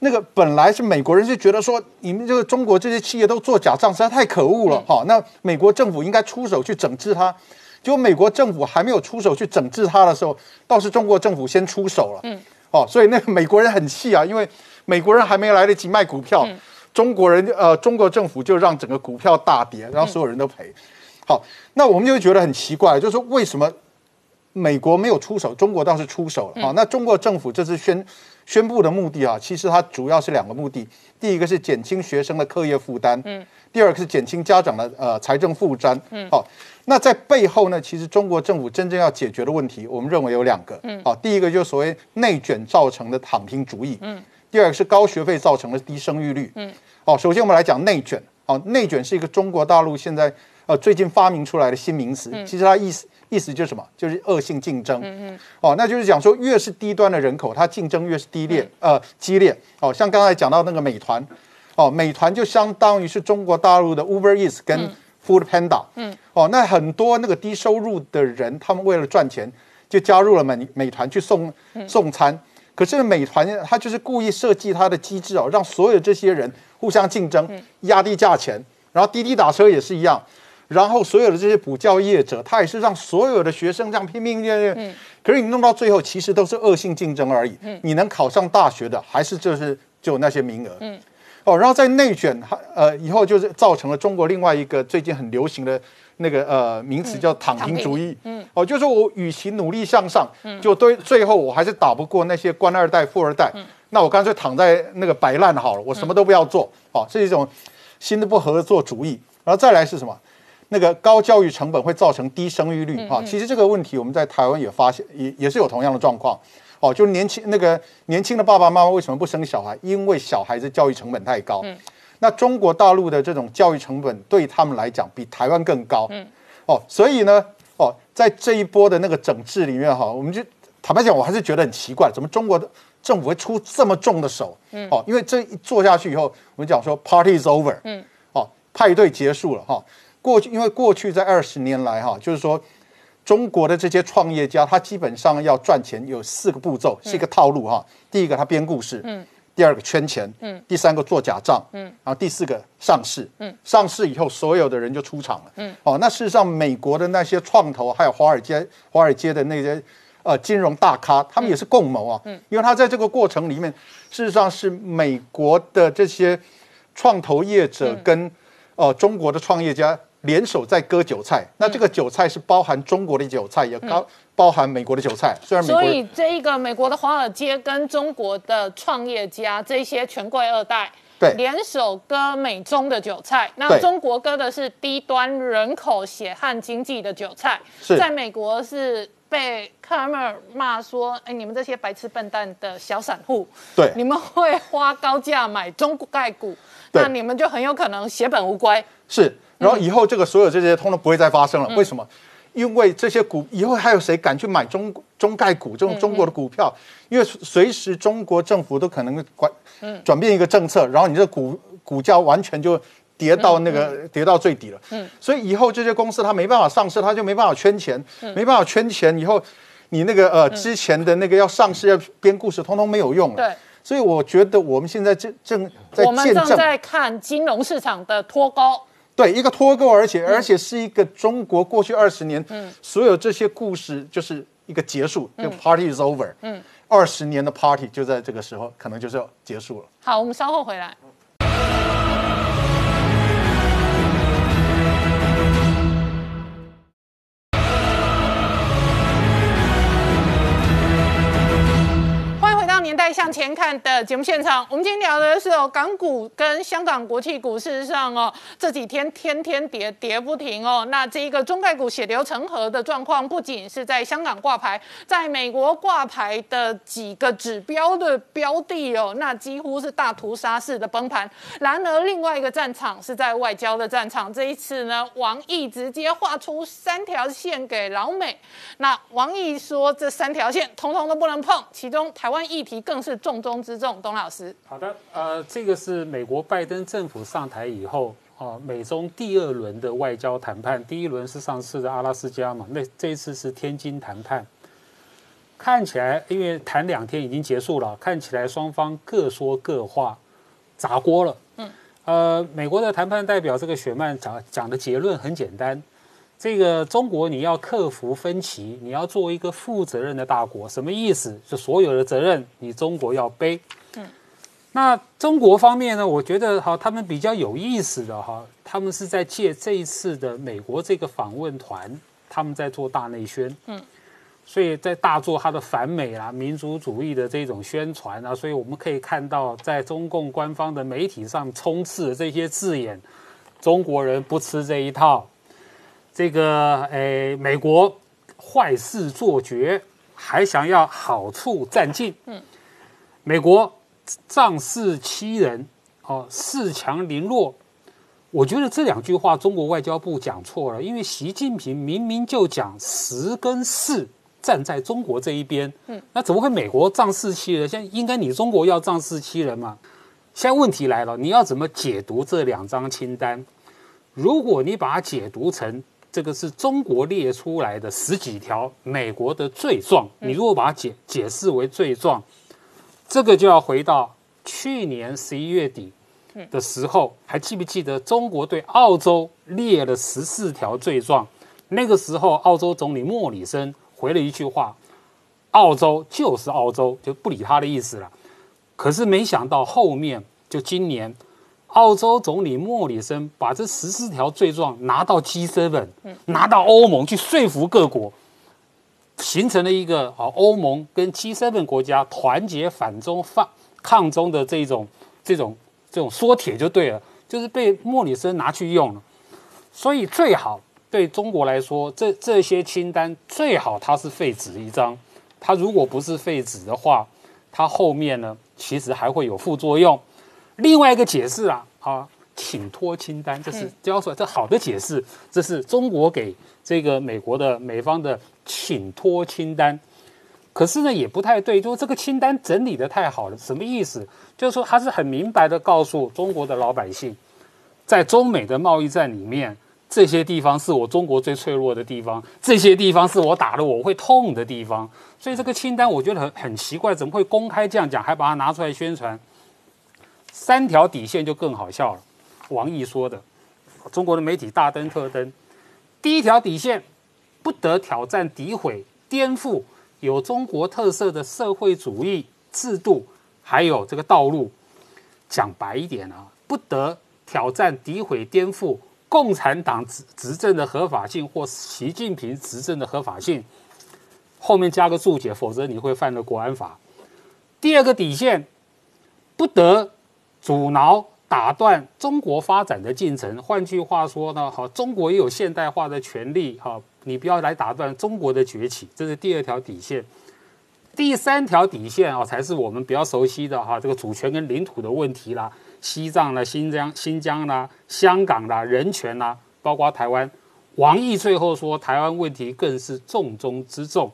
那个本来是美国人就觉得说，你们这个中国这些企业都做假账，实在太可恶了哈、那美国政府应该出手去整治它。结果美国政府还没有出手去整治它的时候，倒是中国政府先出手了。嗯，哦，所以那个美国人很气啊，因为美国人还没来得及卖股票，中国人呃中国政府就让整个股票大跌，然后所有人都赔。好，那我们就会觉得很奇怪，就是说为什么美国没有出手，中国倒是出手了。好、那中国政府这次宣宣布的目的啊，其实它主要是两个目的，第一个是减轻学生的课业负担，嗯，第二个是减轻家长的呃财政负担，嗯，好、那在背后呢，其实中国政府真正要解决的问题，我们认为有两个，嗯，好、第一个就是所谓内卷造成的躺平主义，嗯，第二个是高学费造成的低生育率，嗯，好、首先我们来讲内卷，好、内卷是一个中国大陆现在呃最近发明出来的新名词，其实它意思意思就是什么？就是恶性竞争，嗯嗯，哦，那就是讲说越是低端的人口，它竞争越是低劣，呃激烈，哦，像刚才讲到那个美团，哦，美团就相当于是中国大陆的 Uber Eats 跟 Food Panda，嗯，哦，那很多那个低收入的人，他们为了赚钱，就加入了美美团去送送餐。可是美团它就是故意设计它的机制哦，让所有这些人互相竞争，压低价钱。然后滴滴打车也是一样，然后所有的这些补教业者，他也是让所有的学生这样拼命练练。可是你弄到最后，其实都是恶性竞争而已。你能考上大学的，还是就是就那些名额。哦，然后在内卷，它呃以后就是造成了中国另外一个最近很流行的那个呃名词叫躺平主义。嗯，哦，就是我与其努力向上，就对最后我还是打不过那些官二代、富二代，那我干脆躺在那个摆烂好了，我什么都不要做。哦，是一种新的不合作主义。然后再来是什么？那个高教育成本会造成低生育率哈、其实这个问题我们在台湾也发现，也也是有同样的状况。哦，就是年轻那个年轻的爸爸妈妈为什么不生小孩？因为小孩子教育成本太高。那中国大陆的这种教育成本对他们来讲比台湾更高。哦，所以呢，哦，在这一波的那个整治里面哈，我们就坦白讲，我还是觉得很奇怪，怎么中国的政府会出这么重的手？嗯，哦，因为这一做下去以后，我们讲说 party is over，嗯，哦，派对结束了哈。过去因为过去在二十年来哈，就是说中国的这些创业家，他基本上要赚钱有四个步骤，是一个套路哈。第一个他编故事，嗯，第二个圈钱，嗯，第三个做假账，嗯，然后第四个上市，嗯，上市以后所有的人就出场了，嗯，哦，那事实上美国的那些创投还有华尔街华尔街的那些呃金融大咖，他们也是共谋啊，嗯，因为他在这个过程里面，事实上是美国的这些创投业者跟、呃中国的创业家联手在割韭菜，那这个韭菜是包含中国的韭菜，也包包含美国的韭菜，虽然美国所以这一个美国的华尔街跟中国的创业家这些权贵二代。对。联手割美中的韭菜，那中国割的是低端人口血汗经济的韭菜，在美国是被卡梅尔骂说：“哎，你们这些白痴笨蛋的小散户，对你们会花高价买中概股，那你们就很有可能血本无归。是，然后以后这个所有这些通通不会再发生了。嗯为什么？因为这些股以后还有谁敢去买中中概股这种中国的股票？因为随时中国政府都可能管转变一个政策，然后你这股股价完全就跌到那个跌到最底了。嗯所以以后这些公司它没办法上市，它就没办法圈钱，没办法圈钱以后，你那个呃之前的那个要上市要编故事，通通没有用了。对。所以我觉得我们现在正正在我们见证正在看金融市场的脱钩。对，一个脱钩，而且、而且是一个中国过去二十年，嗯所有这些故事就是一个结束，就 party is over，嗯，二十年的 party 就在这个时候可能就是要结束了。好，我们稍后回来。《向前看》的节目现场。我们今天聊的是哦，港股跟香港国际股，事实上哦，这几天天天跌，跌不停哦。那这一个中概股血流成河的状况，不仅是在香港挂牌，在美国挂牌的几个指标的标的哦，那几乎是大屠杀式的崩盘。然而，另外一个战场是在外交的战场。这一次呢，王毅直接画出三条线给老美。那王毅说，这三条线通通都不能碰，其中台湾议题更是重中之重。董老师，好的，呃，这个是美国拜登政府上台以后，哦、美中第二轮的外交谈判，第一轮是上次的阿拉斯加嘛，那这一次是天津谈判。看起来，因为谈两天已经结束了，看起来双方各说各话，砸锅了。嗯，呃，美国的谈判代表这个雪曼讲讲的结论很简单，这个中国你要克服分歧，你要做一个负责任的大国，什么意思？就所有的责任你中国要背。嗯，那中国方面呢？我觉得哈，他们比较有意思的哈，他们是在借这一次的美国这个访问团，他们在做大内宣。嗯。所以在大做他的反美啊、民族主义的这种宣传啊，所以我们可以看到，在中共官方的媒体上充斥这些字眼，中国人不吃这一套，这个诶，美国坏事做绝，还想要好处占尽，嗯，美国仗势欺人，哦，恃强凌弱。我觉得这两句话中国外交部讲错了，因为习近平明明就讲十跟四站在中国这一边，嗯，那怎么会美国仗势欺人？现在应该你中国要仗势欺人嘛？现在问题来了，你要怎么解读这两张清单？如果你把它解读成这个是中国列出来的十几条美国的罪状，你如果把它解解释为罪状，这个就要回到去年十一月底的时候，还记不记得中国对澳洲列了十四条罪状？那个时候，澳洲总理莫里森回了一句话：“澳洲就是澳洲，就不理他的意思了。”可是没想到后面就今年，澳洲总理莫里森把这十四条罪状拿到 G7，拿到欧盟去说服各国，形成了一个啊欧盟跟 G7 国家团结反中反抗中的这种这种这种缩铁就对了，就是被莫里森拿去用了。所以最好对中国来说，这这些清单最好它是废纸一张。它如果不是废纸的话，它后面呢其实还会有副作用。另外一个解释啊啊，请托清单，这是交出来这好的解释，这是中国给这个美国的美方的请托清单。可是呢，也不太对，就是这个清单整理的太好了，什么意思？就是说，他是很明白的告诉中国的老百姓，在中美的贸易战里面，这些地方是我中国最脆弱的地方，这些地方是我打了我会痛的地方。所以这个清单我觉得很很奇怪，怎么会公开这样讲，还把它拿出来宣传？三条底线就更好笑了。王毅说的，中国的媒体大登特登。第一条底线，不得挑战、诋毁、颠覆有中国特色的社会主义制度，还有这个道路。讲白一点啊，不得挑战、诋毁、颠覆共产党执执政的合法性或习近平执政的合法性。后面加个注解，否则你会犯了国安法。第二个底线，不得阻挠、打断中国发展的进程。换句话说呢，好，中国也有现代化的权利，哈，你不要来打断中国的崛起，这是第二条底线。第三条底线啊，才是我们比较熟悉的哈，这个主权跟领土的问题啦，西藏啦、新疆、新疆啦、香港啦、人权啦，包括台湾。王毅最后说，台湾问题更是重中之重。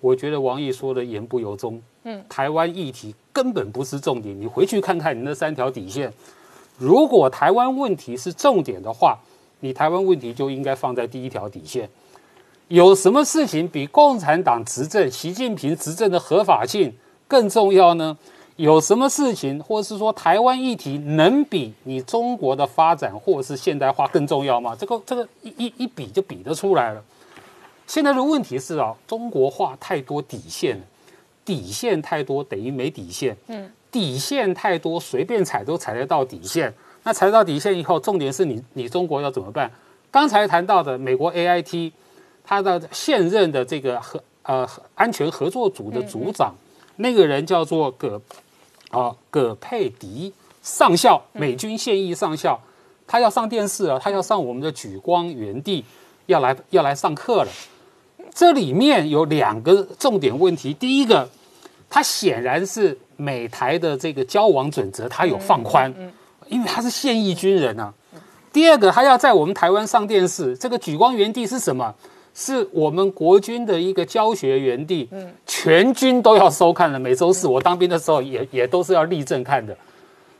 我觉得王毅说的言不由衷。嗯，台湾议题根本不是重点。你回去看看你那三条底线。如果台湾问题是重点的话，你台湾问题就应该放在第一条底线。有什么事情比共产党执政、习近平执政的合法性更重要呢？有什么事情，或是说台湾议题能比你中国的发展或是现代化更重要吗？这个这个一一一比就比得出来了。现在的问题是啊，中国化太多底线，底线太多等于没底线。嗯，底线太多，随便踩都踩得到底线。那踩到底线以后，重点是你你中国要怎么办？刚才谈到的美国 A I T。他的现任的这个合呃安全合作组的组长，那个人叫做葛啊葛佩迪上校，美军现役上校，他要上电视了，他要上我们的举光原地，要来要来上课了。这里面有两个重点问题，第一个，他显然是美台的这个交往准则，他有放宽，因为他是现役军人啊。第二个，他要在我们台湾上电视，这个举光原地是什么？是我们国军的一个教学园地，嗯，全军都要收看的。每周四我当兵的时候，也也都是要立正看的。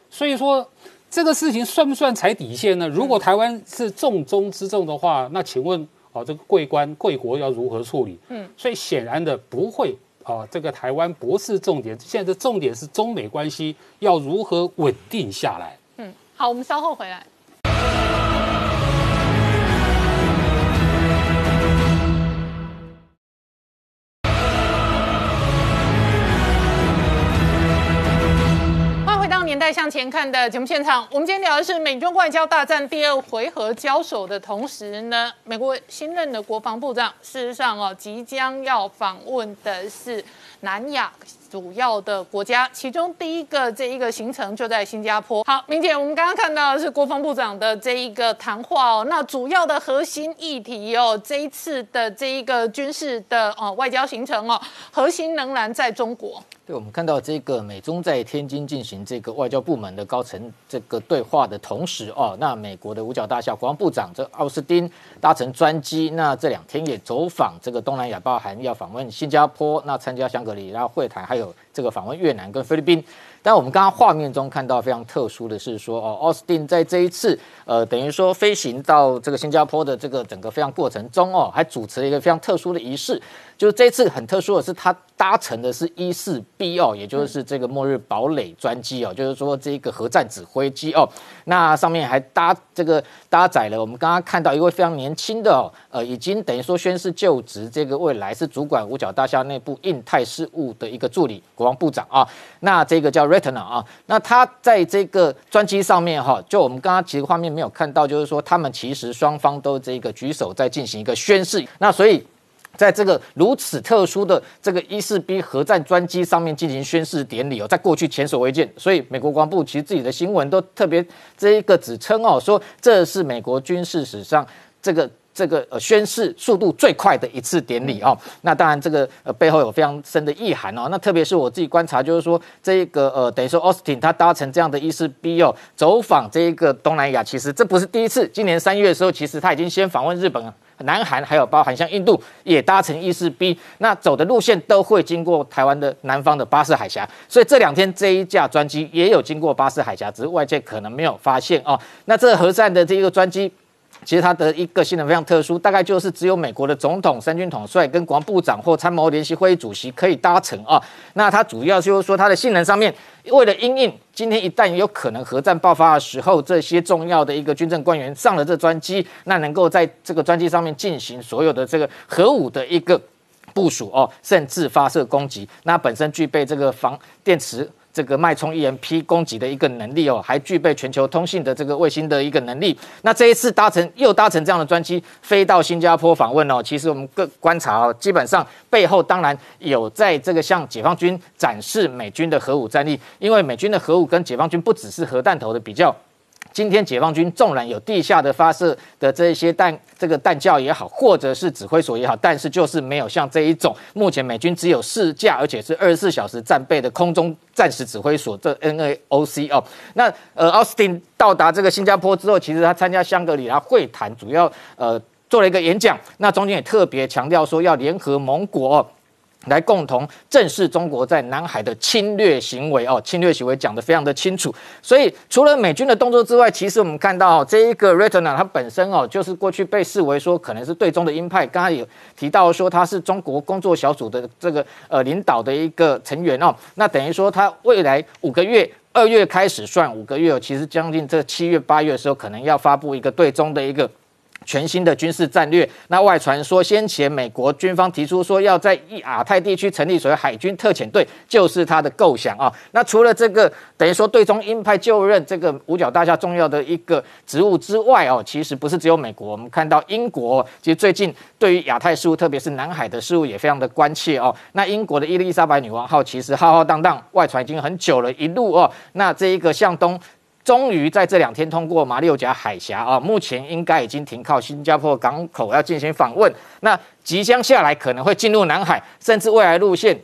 所以说，这个事情算不算踩底线呢？如果台湾是重中之重的话，那请问哦，这个贵官贵国要如何处理？嗯，所以显然的不会哦，这个台湾不是重点。现在的重点是中美关系要如何稳定下来。嗯，好，我们稍后回来。年代向前看的节目现场，我们今天聊的是美中外交大战第二回合交手的同时呢，美国新任的国防部长事实上哦，即将要访问的是南亚主要的国家，其中第一个这一个行程就在新加坡。好，明姐，我们刚刚看到的是国防部长的这一个谈话哦，那主要的核心议题哦，这一次的这一个军事的哦外交行程哦，核心仍然在中国。对，我们看到这个美中在天津进行这个外交部门的高层这个对话的同时，哦，那美国的五角大校国防部长这奥斯汀搭乘专机，那这两天也走访这个东南亚，包含要访问新加坡，那参加香格里拉会谈，还有这个访问越南跟菲律宾。但我们刚刚画面中看到非常特殊的是说，哦，奥斯汀在这一次，呃，等于说飞行到这个新加坡的这个整个飞行过程中，哦，还主持了一个非常特殊的仪式。就是这次很特殊的是，他搭乘的是一四 B 哦，也就是这个末日堡垒专机哦，就是说这个核战指挥机哦，那上面还搭这个搭载了我们刚刚看到一位非常年轻的哦，呃，已经等于说宣誓就职，这个未来是主管五角大厦内部印太事务的一个助理国防部长啊，那这个叫 Retina 啊，那他在这个专机上面哈，就我们刚刚其实画面没有看到，就是说他们其实双方都这个举手在进行一个宣誓，那所以。在这个如此特殊的这个一四 B 核战专机上面进行宣誓典礼哦，在过去前所未见，所以美国国防部其实自己的新闻都特别这一个指称哦，说这是美国军事史上这个这个呃宣誓速度最快的一次典礼哦。那当然这个呃背后有非常深的意涵哦。那特别是我自己观察，就是说这个呃等于说 Austin 他搭乘这样的 E 四 B 哦走访这一个东南亚，其实这不是第一次。今年三月的时候，其实他已经先访问日本了。南韩还有包含像印度也搭乘 E 四 B，那走的路线都会经过台湾的南方的巴士海峡，所以这两天这一架专机也有经过巴士海峡，只是外界可能没有发现哦。那这核战的这个专机。其实它的一个性能非常特殊，大概就是只有美国的总统、三军统帅跟国防部长或参谋联席会议主席可以搭乘啊。那它主要就是说它的性能上面，为了因应今天一旦有可能核战爆发的时候，这些重要的一个军政官员上了这专机，那能够在这个专机上面进行所有的这个核武的一个部署哦，甚至发射攻击，那本身具备这个防电池。这个脉冲 EMP 攻击的一个能力哦，还具备全球通信的这个卫星的一个能力。那这一次搭乘又搭乘这样的专机飞到新加坡访问哦，其实我们各观察哦，基本上背后当然有在这个向解放军展示美军的核武战力，因为美军的核武跟解放军不只是核弹头的比较。今天解放军纵然有地下的发射的这些弹，这个弹教也好，或者是指挥所也好，但是就是没有像这一种，目前美军只有四架，而且是二十四小时战备的空中战时指挥所，这 NAOC 哦。那呃，奥斯汀到达这个新加坡之后，其实他参加香格里拉会谈，主要呃做了一个演讲，那中间也特别强调说要联合盟国。来共同正视中国在南海的侵略行为哦，侵略行为讲得非常的清楚。所以除了美军的动作之外，其实我们看到这一个 r e t i n a 它本身哦，就是过去被视为说可能是对中的鹰派。刚刚有提到说他是中国工作小组的这个呃领导的一个成员哦，那等于说他未来五个月，二月开始算五个月，其实将近这七月八月的时候，可能要发布一个对中的一个。全新的军事战略。那外传说，先前美国军方提出说要在亚太地区成立所谓海军特遣队，就是他的构想啊。那除了这个等于说对中鹰派就任这个五角大厦重要的一个职务之外哦，其实不是只有美国，我们看到英国其实最近对于亚太事务，特别是南海的事务也非常的关切哦。那英国的伊丽莎白女王号其实浩浩荡荡，外传已经很久了，一路哦，那这一个向东。终于在这两天通过马六甲海峡啊，目前应该已经停靠新加坡港口要进行访问，那即将下来可能会进入南海，甚至未来路线。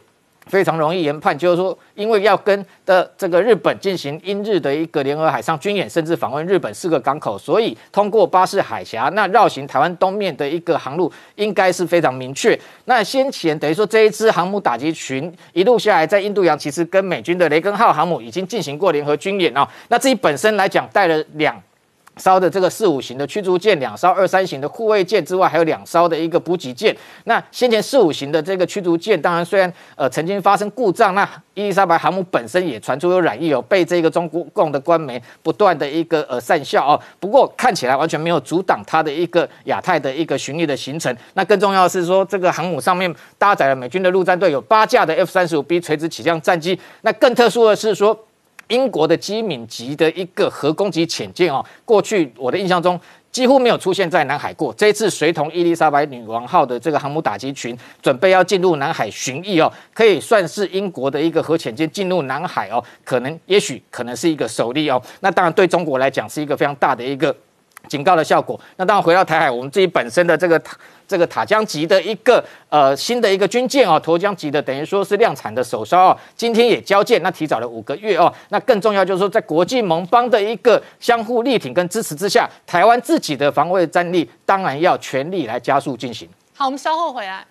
非常容易研判，就是说，因为要跟的这个日本进行英日的一个联合海上军演，甚至访问日本四个港口，所以通过巴士海峡，那绕行台湾东面的一个航路，应该是非常明确。那先前等于说这一支航母打击群一路下来，在印度洋其实跟美军的雷根号航母已经进行过联合军演啊。那自己本身来讲，带了两。艘的这个四五型的驱逐舰，两艘二三型的护卫舰之外，还有两艘的一个补给舰。那先前四五型的这个驱逐舰，当然虽然呃曾经发生故障，那伊丽莎白航母本身也传出有染疫哦，被这个中国共的官媒不断的一个呃散笑哦。不过看起来完全没有阻挡它的一个亚太的一个巡弋的行程。那更重要的是说，这个航母上面搭载了美军的陆战队有八架的 F 三十五 B 垂直起降战机。那更特殊的是说。英国的机敏级的一个核攻击潜舰哦，过去我的印象中几乎没有出现在南海过。这一次随同伊丽莎白女王号的这个航母打击群准备要进入南海巡弋哦，可以算是英国的一个核潜舰进入南海哦，可能也许可能是一个首例哦。那当然对中国来讲是一个非常大的一个警告的效果。那当然回到台海，我们自己本身的这个。这个塔江级的一个呃新的一个军舰哦，沱江级的等于说是量产的首艘哦，今天也交舰，那提早了五个月哦。那更重要就是说，在国际盟邦的一个相互力挺跟支持之下，台湾自己的防卫战力当然要全力来加速进行。好，我们稍后回来。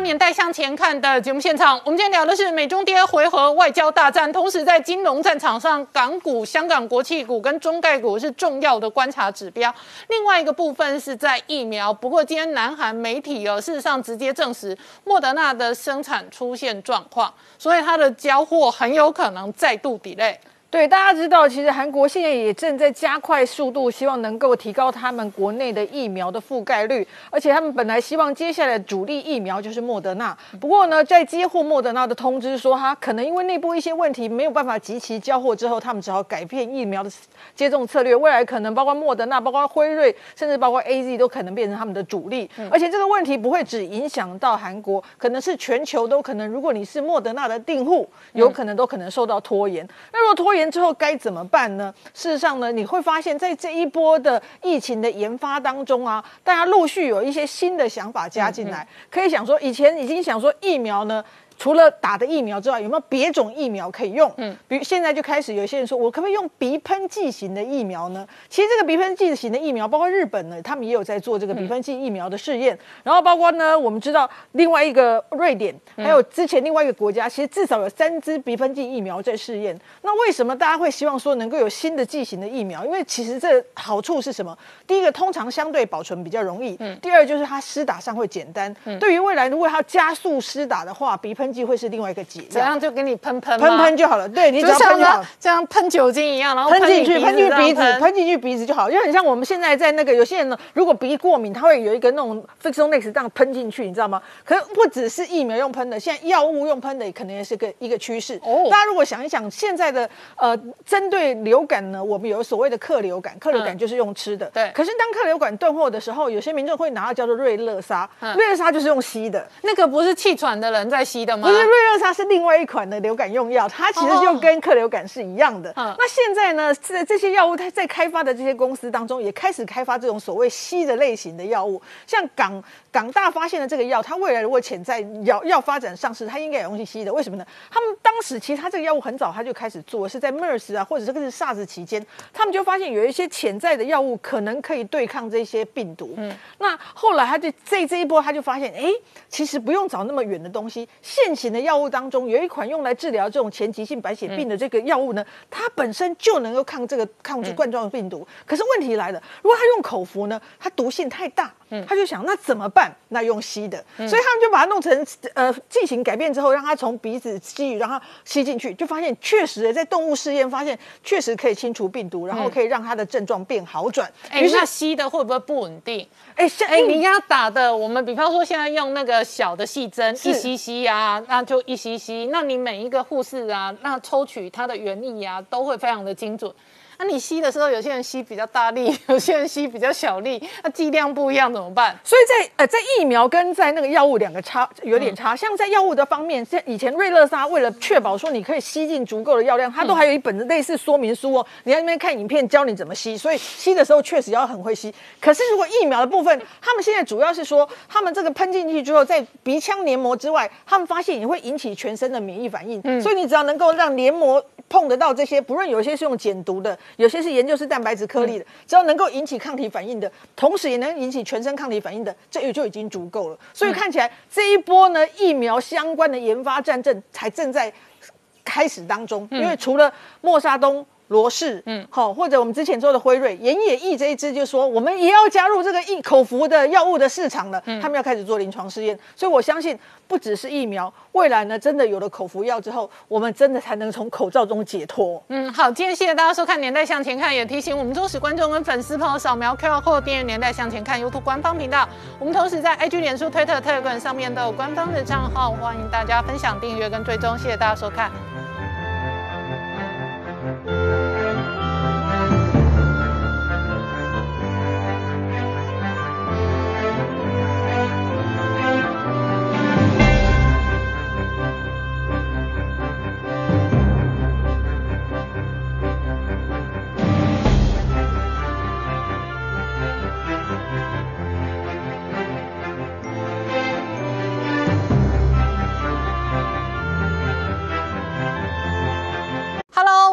年代向前看的节目现场，我们今天聊的是美中第二回合外交大战。同时，在金融战场上，港股、香港国企股跟中概股是重要的观察指标。另外一个部分是在疫苗。不过，今天南韩媒体哦，事实上直接证实莫德纳的生产出现状况，所以它的交货很有可能再度 delay。对，大家知道，其实韩国现在也正在加快速度，希望能够提高他们国内的疫苗的覆盖率。而且他们本来希望接下来主力疫苗就是莫德纳。不过呢，在接获莫德纳的通知说，他可能因为内部一些问题没有办法及其交货之后，他们只好改变疫苗的接种策略。未来可能包括莫德纳、包括辉瑞，甚至包括 A Z 都可能变成他们的主力。而且这个问题不会只影响到韩国，可能是全球都可能。如果你是莫德纳的订户，有可能都可能受到拖延。那如果拖延，之后该怎么办呢？事实上呢，你会发现在这一波的疫情的研发当中啊，大家陆续有一些新的想法加进来，可以想说，以前已经想说疫苗呢。除了打的疫苗之外，有没有别种疫苗可以用？嗯，比如现在就开始有些人说，我可不可以用鼻喷剂型的疫苗呢？其实这个鼻喷剂型的疫苗，包括日本呢，他们也有在做这个鼻喷剂疫苗的试验。然后包括呢，我们知道另外一个瑞典，还有之前另外一个国家，其实至少有三支鼻喷剂疫苗在试验。那为什么大家会希望说能够有新的剂型的疫苗？因为其实这好处是什么？第一个，通常相对保存比较容易；嗯第二，就是它施打上会简单。对于未来如果要加速施打的话，鼻喷喷剂会是另外一个解怎药，样就给你喷喷吗喷喷就好了。对你只就像要喷就好呢。这样喷酒精一样，然后喷进去，喷进去鼻子，喷进去鼻子就好，就很像我们现在在那个有些人呢，如果鼻过敏，他会有一个那种 Fixonex 这样喷进去，你知道吗？可是不只是疫苗用喷的，现在药物用喷的可能也是个一个趋势。哦大家如果想一想，现在的呃，针对流感呢，我们有所谓的客流感，客流感就是用吃的。嗯对可是当客流感断货的时候，有些民众会拿到叫做瑞乐沙，嗯瑞乐沙就是用吸的。那个不是气喘的人在吸的吗？不是瑞乐沙是另外一款的流感用药，它其实就跟克流感是一样的。嗯那现在呢，这这些药物它在开发的这些公司当中，也开始开发这种所谓吸的类型的药物，像港港大发现的这个药，它未来如果潜在药药发展上市，它应该有东西吸的。为什么呢？他们当时其实它这个药物很早它就开始做，是在 MERS 啊，或者这个是 SARS 期间，他们就发现有一些潜在的药物可能可以对抗这些病毒。嗯，那后来他就这这一波他就发现，哎，其实不用找那么远的东西，现行的药物当中有一款用来治疗这种前急性白血病的这个药物呢，它本身就能够抗这个抗这冠状病毒。可是问题来了，如果它用口服呢，它毒性太大，他就想那怎么办？那用吸的，所以他们就把它弄成呃进行改变之后，让它从鼻子吸入，让它吸进去，就发现确实在动物试验发现确实可以清除病毒，然后可以让它的症状变好转。哎、于是那吸的会不会不稳定？哎，像哎、你要打的，我们比方说现在用那个小的细针，一吸吸啊，那就一吸吸那你每一个护士啊，那抽取它的原理啊，都会非常的精准。那你吸的时候，有些人吸比较大力，有些人吸比较小力，那剂量不一样怎么办？所以在呃在疫苗跟在那个药物两个差有点差，像在药物的方面，像以前瑞乐沙为了确保说你可以吸进足够的药量，它都还有一本类似说明书哦，你在那边看影片教你怎么吸，所以吸的时候确实要很会吸。可是如果疫苗的部分，他们现在主要是说，他们这个喷进去之后，在鼻腔黏膜之外，他们发现也会引起全身的免疫反应，所以你只要能够让黏膜碰得到这些，不论有些是用减毒的，有些是研究是蛋白质颗粒的，只要能够引起抗体反应的，同时也能引起全身抗体反应的，这也就已经足够了。所以看起来这一波呢，疫苗相关的研发战争才正在开始当中，因为除了莫沙东。罗氏，嗯，好，或者我们之前做的辉瑞、盐野益这一支，就说我们也要加入这个疫口服的药物的市场了，嗯他们要开始做临床试验，所以我相信不只是疫苗，未来呢，真的有了口服药之后，我们真的才能从口罩中解脱。嗯，好，今天谢谢大家收看《年代向前看》，也提醒我们忠实观众跟粉丝朋友扫描 QR code 订阅《年代向前看》YouTube 官方频道。我们同时在 IG、脸书、推特、Telegram 上面都有官方的账号，欢迎大家分享、订阅跟追踪。谢谢大家收看。